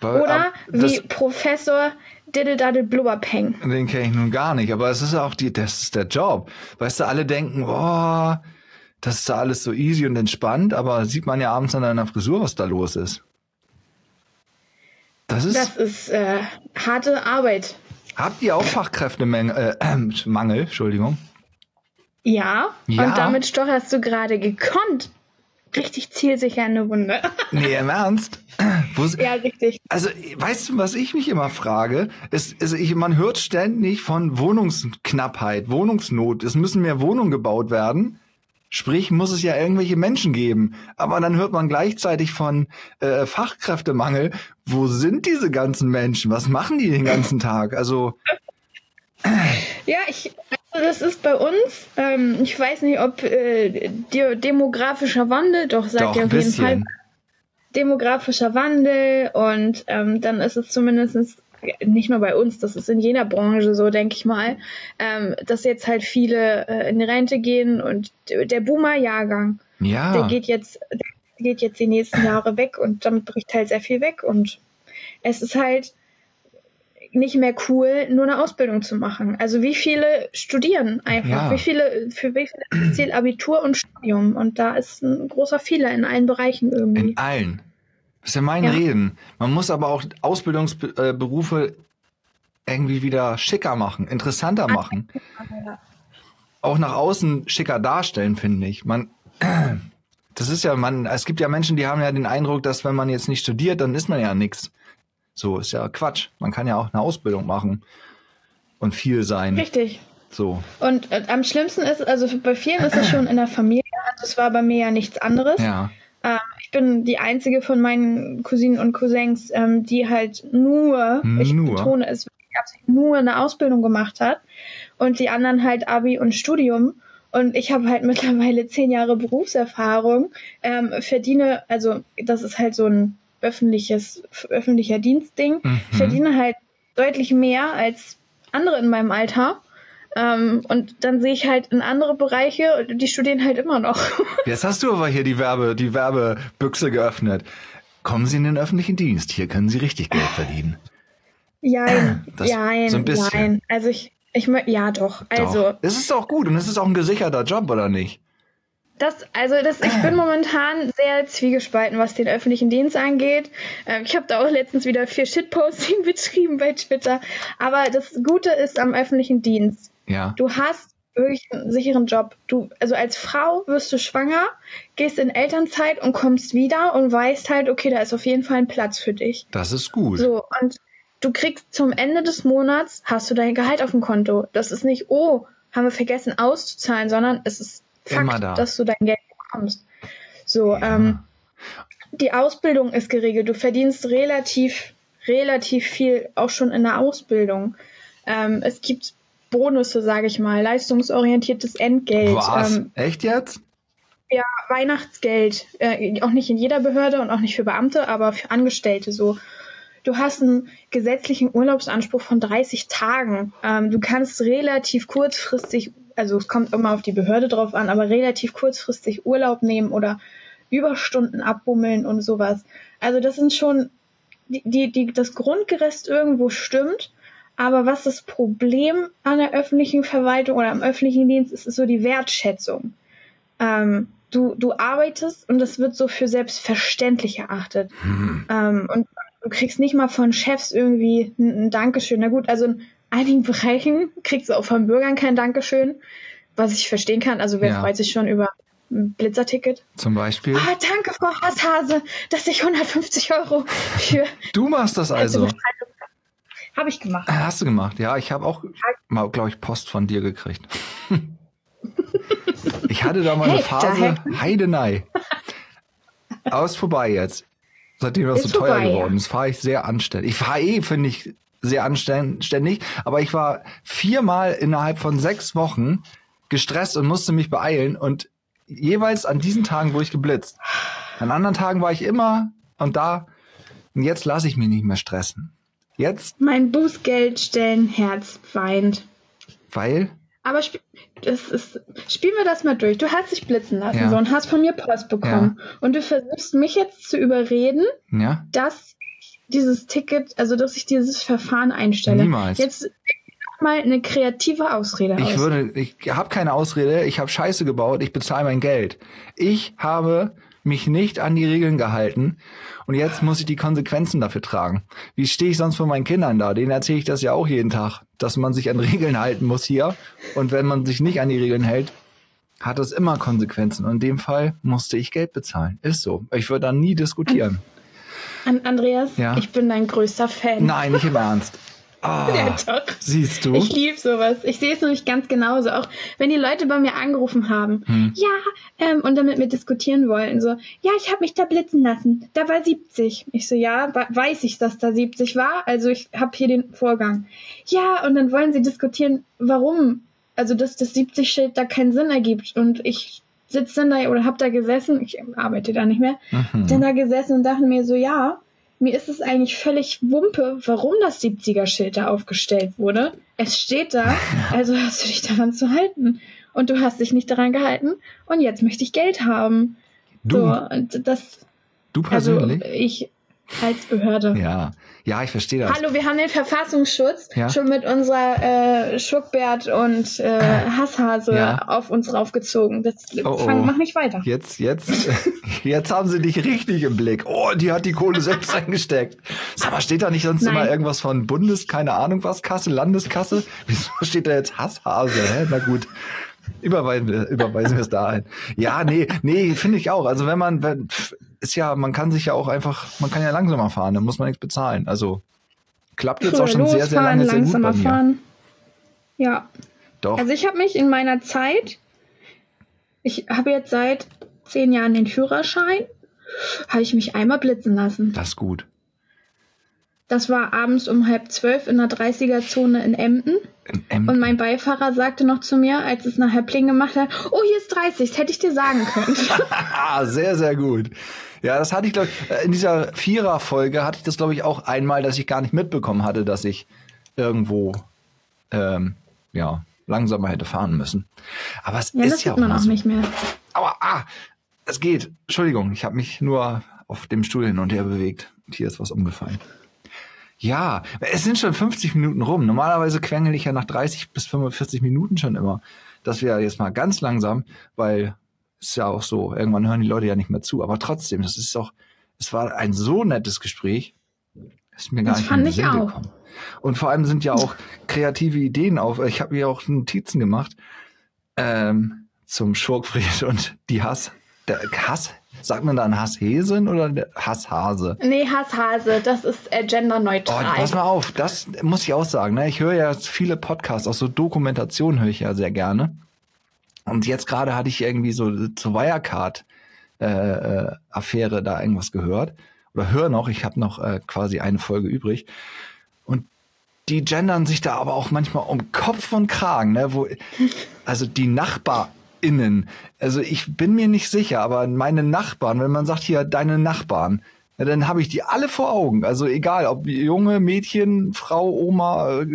Weil, Oder ab- wie Professor Diddle Blubberpeng. Den kenne ich nun gar nicht, aber es ist auch die, das ist der Job. Weißt du, alle denken, boah, das ist da alles so easy und entspannt, aber sieht man ja abends an deiner Frisur, was da los ist. Das ist. Das ist äh, harte Arbeit. habt ihr auch Fachkräftemangel, äh, ähm, Mangel, Entschuldigung? Ja, Ja. und damit stocherst du gerade gekonnt. Richtig zielsicher in eine Wunde. Nee, im Ernst? Wo, Ja, richtig. also, weißt du, was ich mich immer frage? Es, es, ich, man hört ständig von Wohnungsknappheit, Wohnungsnot. Es müssen mehr Wohnungen gebaut werden. Sprich, muss es ja irgendwelche Menschen geben. Aber dann hört man gleichzeitig von äh, Fachkräftemangel. Wo sind diese ganzen Menschen? Was machen die den ganzen Tag? Also, Ja, ich, also das ist bei uns, ähm, ich weiß nicht, ob äh, de demografischer Wandel, doch sagt ihr auf jeden Fall bisschen. demografischer Wandel und ähm, dann ist es zumindest nicht nur bei uns, das ist in jeder Branche so, denke ich mal, ähm, dass jetzt halt viele äh, in Rente gehen und der Boomer-Jahrgang, Ja. der geht jetzt, der geht jetzt die nächsten Jahre weg und damit bricht halt sehr viel weg und es ist halt nicht mehr cool, nur eine Ausbildung zu machen. Also wie viele studieren einfach? Ja. Wie viele, für wie viele Ziel Abitur und Studium? Und da ist ein großer Fehler in allen Bereichen irgendwie. In allen. Das ist ja mein Ja. Reden. Man muss aber auch Ausbildungsberufe irgendwie wieder schicker machen, interessanter machen. Auch nach außen schicker darstellen, finde ich. Man, das ist ja, man, es gibt ja Menschen, die haben ja den Eindruck, dass wenn man jetzt nicht studiert, dann ist man ja nix. So, ist ja Quatsch. Man kann ja auch eine Ausbildung machen und viel sein. Richtig. So, Und äh, am schlimmsten ist, also bei vielen ist es schon in der Familie. Also es war bei mir ja nichts anderes. ja. Ähm, ich bin die einzige von meinen Cousinen und Cousins, ähm, die halt nur, ich Nur? betone es nur eine Ausbildung gemacht hat und die anderen halt Abi und Studium. Und ich habe halt mittlerweile zehn Jahre Berufserfahrung, ähm, verdiene, also das ist halt so ein öffentliches, öffentlicher Dienstding, Mhm. verdiene halt deutlich mehr als andere in meinem Alter. Ähm, und dann sehe ich halt in andere Bereiche, und die studieren halt immer noch. Jetzt hast du aber hier die Werbe, die Werbebüchse geöffnet. Kommen Sie in den öffentlichen Dienst. Hier können Sie richtig Geld verdienen. Jein, Das- jein, so ein bisschen. jein. Also ich, ich, ja doch. Also Doch. Es ist auch gut und es ist auch ein gesicherter Job, oder nicht? Das, also das, ich bin momentan sehr zwiegespalten, was den öffentlichen Dienst angeht. Ähm, ich habe da auch letztens wieder vier Shitposting betrieben bei Twitter. Aber das Gute ist am öffentlichen Dienst, Ja. du hast wirklich einen sicheren Job. Du, also als Frau wirst du schwanger, gehst in Elternzeit und kommst wieder und weißt halt, okay, da ist auf jeden Fall ein Platz für dich. Das ist gut. So, und du kriegst zum Ende des Monats, hast du dein Gehalt auf dem Konto. Das ist nicht, oh, haben wir vergessen auszuzahlen, sondern es ist Fakt, da. dass du dein Geld bekommst. So, ähm, die Ausbildung ist geregelt. Du verdienst relativ, relativ viel auch schon in der Ausbildung. Ähm, es gibt Bonusse, sage ich mal, leistungsorientiertes Entgelt. Was? Ähm, Echt jetzt? ja, Weihnachtsgeld, äh, auch nicht in jeder Behörde und auch nicht für Beamte, aber für Angestellte so. Du hast einen gesetzlichen Urlaubsanspruch von 30 Tagen. Ähm, du kannst relativ kurzfristig, also es kommt immer auf die Behörde drauf an, aber relativ kurzfristig Urlaub nehmen oder Überstunden abbummeln und sowas. Also das sind schon die, die, die das Grundgerüst irgendwo stimmt, aber was das Problem an der öffentlichen Verwaltung oder am öffentlichen Dienst ist, ist so die Wertschätzung ähm, du, du arbeitest und das wird so für selbstverständlich erachtet. Ähm, und du kriegst nicht mal von Chefs irgendwie ein, ein Dankeschön. Na gut, also in einigen Bereichen kriegst du auch von Bürgern kein Dankeschön, was ich verstehen kann. Also wer Ja. freut sich schon über ein Blitzerticket? Zum Beispiel? Ah, danke, Frau Hasshase, dass ich 150 Euro für Du machst das also. habe ich gemacht. Hast du gemacht? Ja, ich habe auch mal, glaube ich, Post von dir gekriegt. ich hatte da mal eine Hey, Phase, da Heidenei. Aus vorbei jetzt. Seitdem das so Ist teuer vorbei, ja. geworden ist, fahre ich sehr anständig. Ich fahre eh, finde ich, sehr anständig, aber ich war viermal innerhalb von sechs Wochen gestresst und musste mich beeilen und jeweils an diesen Tagen wurde ich geblitzt. An anderen Tagen war ich immer und da und jetzt lasse ich mich nicht mehr stressen. Jetzt, Mein Bußgeldstellenherz weint. weil Aber sp das ist, spielen wir das mal durch. Du hast dich blitzen lassen Ja. so, und hast von mir Post bekommen. Und du versuchst mich jetzt zu überreden, Ja, dass dieses Ticket, also dass ich dieses Verfahren einstelle. Niemals. Jetzt mal eine kreative Ausrede ich aus. würde, ich habe keine Ausrede, ich habe Scheiße gebaut, ich bezahle mein Geld. Ich habe mich nicht an die Regeln gehalten und jetzt muss ich die Konsequenzen dafür tragen. Wie stehe ich sonst vor meinen Kindern da? Denen erzähle ich das ja auch jeden Tag, dass man sich an Regeln halten muss hier und wenn man sich nicht an die Regeln hält, hat das immer Konsequenzen. Und in dem Fall musste ich Geld bezahlen. Ist so. Ich würde da nie diskutieren. An Andreas, Ja? ich bin dein größter Fan. Nein, nicht im Ernst. Ah, Ja, doch. siehst du? Ich liebe sowas. Ich sehe es nämlich ganz genauso. Auch wenn die Leute bei mir angerufen haben, Hm. ja, ähm, und dann mit mir diskutieren wollten, so, ja, ich habe mich da blitzen lassen. Da war 70. Ich so, ja, weiß ich, dass da 70 war. Also ich habe hier den Vorgang. Ja, und dann wollen sie diskutieren, warum. Also, dass das 70-Schild da keinen Sinn ergibt. Und ich sitze dann da oder habe da gesessen, ich arbeite da nicht mehr, Mhm. dann da gesessen und dachte mir so, ja, mir ist es eigentlich völlig Wumpe, warum das 70er-Schild da aufgestellt wurde. Es steht da, also hast du dich daran zu halten. Und du hast dich nicht daran gehalten und jetzt möchte ich Geld haben. Du, So, und das, du also persönlich? ich als Behörde. ja. Ja, ich verstehe das. Hallo, wir haben den Verfassungsschutz Ja. schon mit unserer äh, Schuckbert und äh, Hasshase Ja. auf uns raufgezogen. Das Oh, fang, oh. mach nicht weiter. Jetzt, jetzt, jetzt haben sie dich richtig im Blick. Oh, die hat die Kohle selbst eingesteckt. Sag mal, steht da nicht sonst Nein. immer irgendwas von Bundes, keine Ahnung was, Kasse, Landeskasse? Wieso steht da jetzt Hasshase? Hä? Na gut. Überweisen wir, überweisen wir es da ein. Ja, nee, nee, finde ich auch. Also wenn man, wenn, pff, ist ja, man kann sich ja auch einfach, man kann ja langsamer fahren, dann muss man nichts bezahlen. Also klappt jetzt auch schon sehr, sehr lange sehr gut bei langsamer mir. fahren. Ja, Doch. Also ich habe mich in meiner Zeit, ich habe jetzt seit zehn Jahren den Führerschein, habe ich mich einmal blitzen lassen. das ist gut. Das war abends um halb zwölf in der 30er-Zone in Emden. In Emden. Und mein Beifahrer sagte noch zu mir, als es nachher Pling gemacht hat, oh, hier ist 30, das hätte ich dir sagen können. Sehr, sehr gut. Ja, das hatte ich, glaube ich, äh, in dieser Vierer-Folge hatte ich das, glaube ich, auch einmal, dass ich gar nicht mitbekommen hatte, dass ich irgendwo, ähm, ja, langsamer hätte fahren müssen. Aber es ja, ist das ja sieht man auch nicht mehr. Aber, ah, es geht. Entschuldigung, ich habe mich nur auf dem Stuhl hin und her bewegt. Und hier ist was umgefallen. Ja, es sind schon 50 Minuten rum. Normalerweise quengel ich ja nach 30 bis 45 Minuten schon immer. Das wäre jetzt mal ganz langsam, weil ist ja auch so, irgendwann hören die Leute ja nicht mehr zu. Aber trotzdem, das ist doch, es war ein so nettes Gespräch. Ist mir gar Das nicht fand ich Sinn auch. gekommen. Und vor allem sind ja auch kreative Ideen auf. Ich habe mir auch Notizen gemacht ähm, zum Schurkfried und die Hass. Der Hass, sagt man dann Hasshäsin oder der Hasshase? Nee, Hasshase, das ist äh, Oh, genderneutral. pass mal auf, das muss ich auch sagen. Ne? Ich höre ja viele Podcasts, auch so Dokumentationen höre ich ja sehr gerne. Und jetzt gerade hatte ich irgendwie so zur Wirecard-Affäre da irgendwas gehört. Oder höre noch, ich habe noch äh, quasi eine Folge übrig. Und die gendern sich da aber auch manchmal um Kopf und Kragen, ne? Wo, also die NachbarInnen, also ich bin mir nicht sicher, aber meine Nachbarn, wenn man sagt hier deine Nachbarn, ja, dann habe ich die alle vor Augen. Also egal, ob junge Mädchen, Frau, Oma, äh,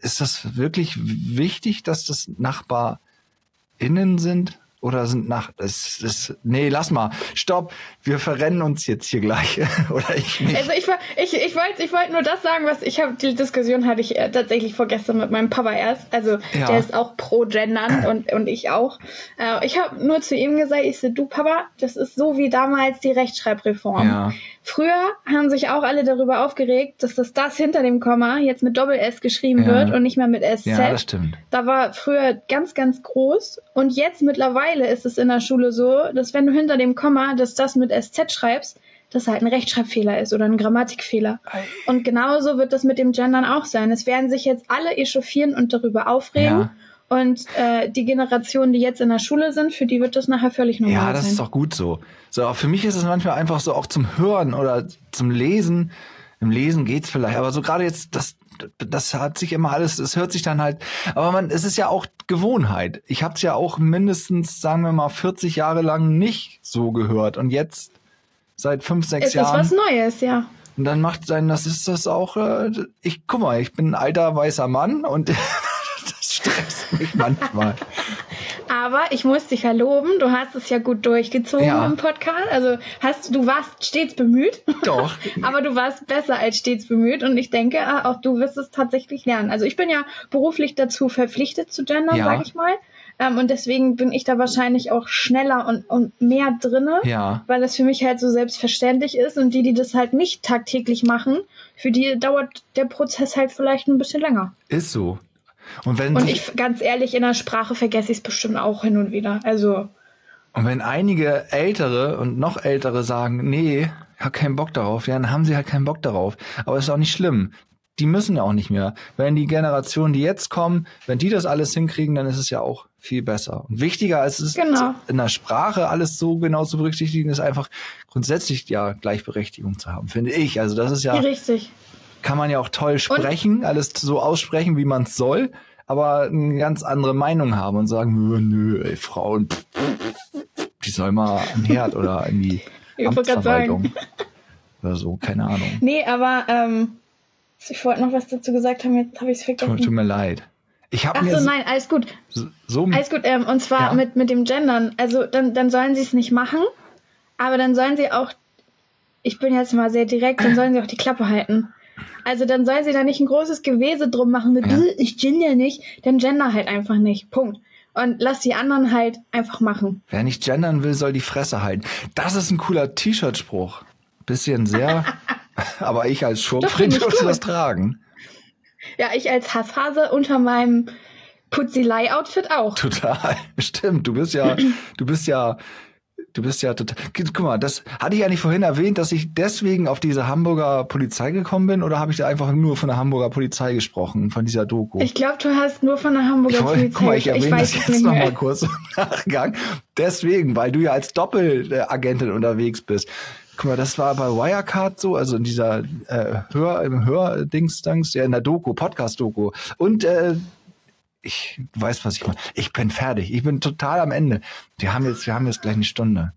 ist das wirklich wichtig, dass das NachbarInnen sind? Oder sind nach, das, das, nee, lass mal, stopp, wir verrennen uns jetzt hier gleich. Oder ich nicht. Also ich ich, ich wollte ich wollte nur das sagen, was ich habe, die Diskussion hatte ich äh, tatsächlich vorgestern mit meinem Papa erst. Also Ja. der ist auch pro Gendern und, und ich auch. Äh, ich habe nur zu ihm gesagt, ich so, du Papa, das ist so wie damals die Rechtschreibreform. Ja. Früher haben sich auch alle darüber aufgeregt, dass das das hinter dem Komma jetzt mit Doppel-S geschrieben Ja. wird und nicht mehr mit SZ. Ja, das stimmt. Da war früher ganz, ganz groß. Und jetzt mittlerweile ist es in der Schule so, dass wenn du hinter dem Komma, dass das mit SZ schreibst, das halt ein Rechtschreibfehler ist oder ein Grammatikfehler. Und genauso wird das mit dem Gendern auch sein. Es werden sich jetzt alle echauffieren und darüber aufregen. Ja. Und äh, die Generationen, die jetzt in der Schule sind, für die wird das nachher völlig normal Ja, das sein. ist auch gut so. So, auch für mich ist es manchmal einfach so auch zum Hören oder zum Lesen. Im Lesen geht's vielleicht, aber so gerade jetzt, das, das hat sich immer alles, es hört sich dann halt, aber man, es ist ja auch Gewohnheit. Ich habe es ja auch mindestens, sagen wir mal, 40 Jahre lang nicht so gehört und jetzt seit fünf, sechs ist Jahren. was Neues, ja. Und dann macht sein, das ist das auch, äh, ich, guck mal, ich bin ein alter weißer Mann und das stresst mich manchmal. Aber ich muss dich ja loben, du hast es ja gut durchgezogen Ja. im Podcast. Also hast du warst stets bemüht. Doch. Aber du warst besser als stets bemüht und ich denke, äh, auch du wirst es tatsächlich lernen. Also ich bin ja beruflich dazu verpflichtet zu gendern, Ja. sage ich mal. Ähm, und deswegen bin ich da wahrscheinlich auch schneller und, und mehr drinne, Ja. weil es für mich halt so selbstverständlich ist. Und die, die das halt nicht tagtäglich machen, für die dauert der Prozess halt vielleicht ein bisschen länger. Ist so. Und wenn Und ich, ganz ehrlich, in der Sprache vergesse ich es bestimmt auch hin und wieder. Also, Und wenn einige Ältere und noch Ältere sagen, nee, ich hab keinen Bock darauf, ja, dann haben sie halt keinen Bock darauf. Aber ist auch nicht schlimm. Die müssen ja auch nicht mehr. Wenn die Generationen, die jetzt kommen, wenn die das alles hinkriegen, dann ist es ja auch viel besser. Und wichtiger als es Genau. in der Sprache alles so genau zu berücksichtigen, ist einfach grundsätzlich ja Gleichberechtigung zu haben, finde ich. Also das ist ja, Richtig. Kann man ja auch toll sprechen, alles so aussprechen, wie man es soll, aber eine ganz andere Meinung haben und sagen, nö, nö, ey, Frauen, pff, die soll mal den Herd oder in die Amtsverwaltung oder so, keine Ahnung. Nee, aber ähm, ich wollte noch was dazu gesagt haben, jetzt habe ich es Tut, vergessen. tut mir leid. Ich habe Ach mir so, so, nein, alles gut. so Alles gut, ähm, und zwar Ja. mit, mit dem Gendern. Also dann, dann sollen sie es nicht machen, aber dann sollen sie auch, ich bin jetzt mal sehr direkt, dann sollen sie auch die Klappe halten. Also dann sollen sie da nicht ein großes Gewese drum machen mit, Ja. "Äh, ich gender nicht, dann gender halt einfach nicht. Punkt. Und lass die anderen halt einfach machen. wer nicht gendern will, soll die Fresse halten. Das ist ein cooler T-Shirt-Spruch. Bisschen sehr, aber ich als dürfte gut. das tragen. Ja, ich als Hasshase unter meinem Putzilei-Outfit auch. Total. Stimmt. Du bist ja, du bist ja, du bist ja total. Guck mal, das hatte ich eigentlich vorhin erwähnt, dass ich deswegen auf diese Hamburger Polizei gekommen bin, oder habe ich da einfach nur von der Hamburger Polizei gesprochen, von dieser Doku? Ich glaube, du hast nur von der Hamburger Ich Polizei. guck mal, ich erwähne das weiß es jetzt nicht noch mehr. mal kurz im Nachgang. Deswegen, weil du ja als Doppelagentin unterwegs bist. Guck mal, das war bei Wirecard so, also in dieser äh, Hör, im Hör-Dings, ja, in der Doku, Podcast-Doku. Und äh, ich du weißt, was ich meine. Ich bin fertig. Ich bin total am Ende. Wir haben jetzt, wir haben jetzt gleich eine Stunde.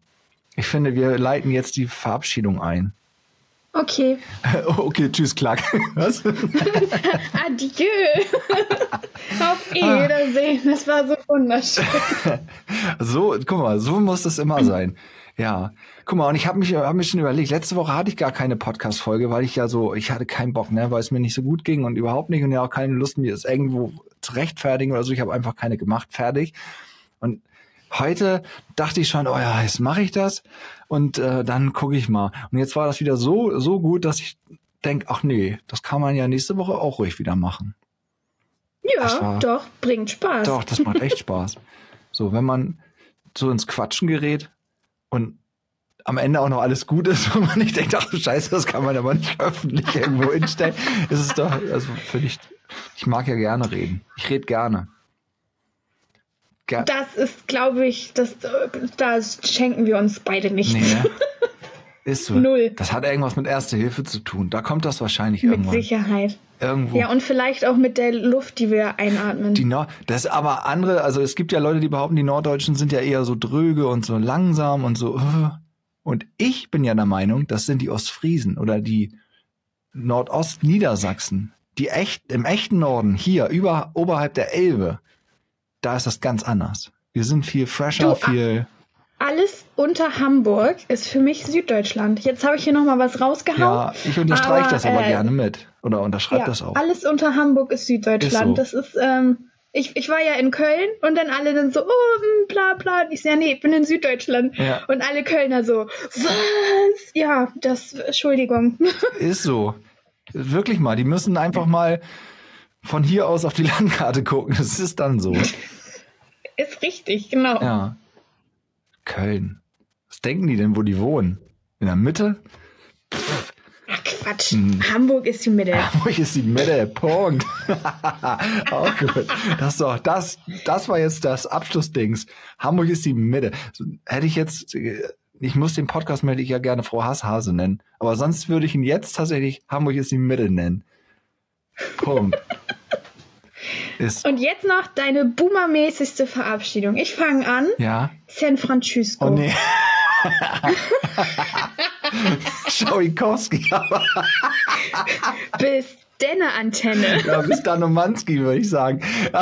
Ich finde, wir leiten jetzt die Verabschiedung ein. Okay. Okay, tschüss, Klack. Was? Adieu. Auf Wiedersehen. Das war so wunderschön. So, guck mal, so muss das immer sein. Ja, guck mal, und ich habe mich, hab mich schon überlegt, letzte Woche hatte ich gar keine Podcast-Folge, weil ich ja so, ich hatte keinen Bock, ne, weil es mir nicht so gut ging und überhaupt nicht und ja auch keine Lust, mir es irgendwo zu rechtfertigen oder so. Ich habe einfach keine gemacht, fertig. Und heute dachte ich schon, oh ja, jetzt mache ich das und äh, dann gucke ich mal. Und jetzt war das wieder so, so gut, dass ich denke, ach nee, das kann man ja nächste Woche auch ruhig wieder machen. Das Ja, war- doch, bringt Spaß. Doch, das macht echt Spaß. So, wenn man so ins Quatschen gerät und am Ende auch noch alles gut ist und man nicht denkt, ach Scheiße, das kann man aber nicht öffentlich irgendwo hinstellen, ist es doch, also finde ich, ich mag ja gerne reden. Ich rede gerne. Ger Das ist, glaube ich, das, das schenken wir uns beide nicht. nee, ne? Ist so. Null. Das hat irgendwas mit Erste Hilfe zu tun. Da kommt das wahrscheinlich Mit irgendwann. Sicherheit. Irgendwo. Ja, und vielleicht auch mit der Luft, die wir einatmen. Die Nord das ist aber andere, also es gibt ja Leute, die behaupten, die Norddeutschen sind ja eher so dröge und so langsam und so. Und ich bin ja der Meinung, das sind die Ostfriesen oder die Nordostniedersachsen. Die echt, im echten Norden, hier, über, oberhalb der Elbe, da ist das ganz anders. Wir sind viel fresher, Du, ah, viel, Alles unter Hamburg ist für mich Süddeutschland. Jetzt habe ich hier nochmal was rausgehauen. ja, ich unterstreiche das aber äh, gerne mit. Oder unterschreibe Ja, das auch. alles unter Hamburg ist Süddeutschland. Ist so. Das ist, ähm, ich, ich war ja in Köln und dann alle dann so, oh, hm, bla bla. Und ich so, ja, nee, ich bin in Süddeutschland. Ja. Und alle Kölner so, was? Ja, das, Entschuldigung. Ist so. Wirklich mal, die müssen einfach mal von hier aus auf die Landkarte gucken. Das ist dann so. ist richtig, genau. Ja. Köln. Was denken die denn, wo die wohnen? In der Mitte? Ach Quatsch. Hm. Hamburg ist die Mitte. Hamburg ist die Mitte. Punkt. Auch gut. Das doch, das, das war jetzt das Abschlussdings. Hamburg ist die Mitte. Hätte ich jetzt, äh, ich muss den Podcast möchte ich ja gerne Frau Hasshase nennen. Aber sonst würde ich ihn jetzt tatsächlich Hamburg ist die Mitte nennen. Punkt. Ist, Und jetzt noch deine boomermäßigste Verabschiedung. Ich fange an. ja. San Francisco. Oh nee. Schauikowski, Bis denne Antenne. ja, bis Danomanski, würde ich sagen.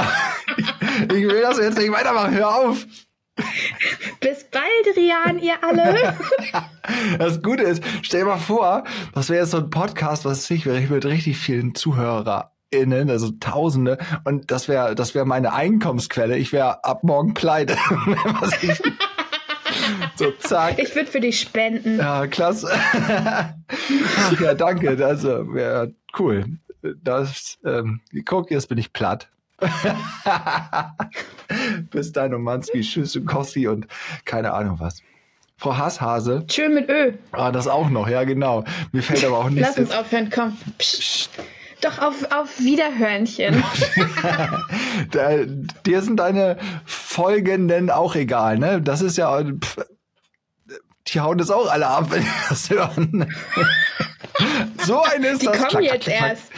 Ich will das jetzt nicht weitermachen, hör auf. Bis bald, Rian, ihr alle. Das Gute ist, stell dir mal vor, das wäre jetzt so ein Podcast, was ich wäre mit richtig vielen ZuhörerInnen, also Tausende, und das wäre, das wäre meine Einkommensquelle. Ich wäre ab morgen pleite. So, zack. Ich würde für dich spenden. Ja, klasse. Ach ja, danke. Also, ja, cool. Das, ähm, guck, jetzt bin ich platt. Bis dann und Manski, Tschüss und Kossi und keine Ahnung was. Frau Hasshase. Schön mit Ö. Ah, das auch noch, ja genau. Mir fällt aber auch nichts. Lass uns aufhören, komm. Psst. Doch auf, auf Wiederhörnchen. Dir sind deine Folgenden auch egal, ne? Das ist ja. Pff, die hauen das auch alle ab, wenn die das hören. so ein ist Die das. kommen Klack, jetzt klack, klack. erst.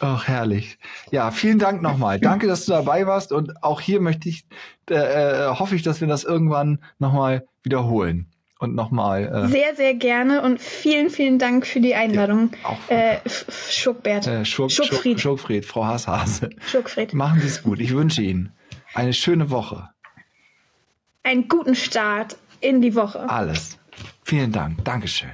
Ach, herrlich. Ja, vielen Dank nochmal. Danke, dass du dabei warst. Und auch hier möchte ich, äh, äh, hoffe ich, dass wir das irgendwann nochmal wiederholen. Und nochmal. Äh, Sehr, sehr gerne und vielen, vielen Dank für die Einladung. Ja, auch äh, Schuckbert. äh, Schurk, Schuckfried. Schurk, Schurkfried, Frau Hasshase. Schuckfried. Machen Sie es gut. Ich wünsche Ihnen eine schöne Woche. Einen guten Start in die Woche. Alles. Vielen Dank. Dankeschön.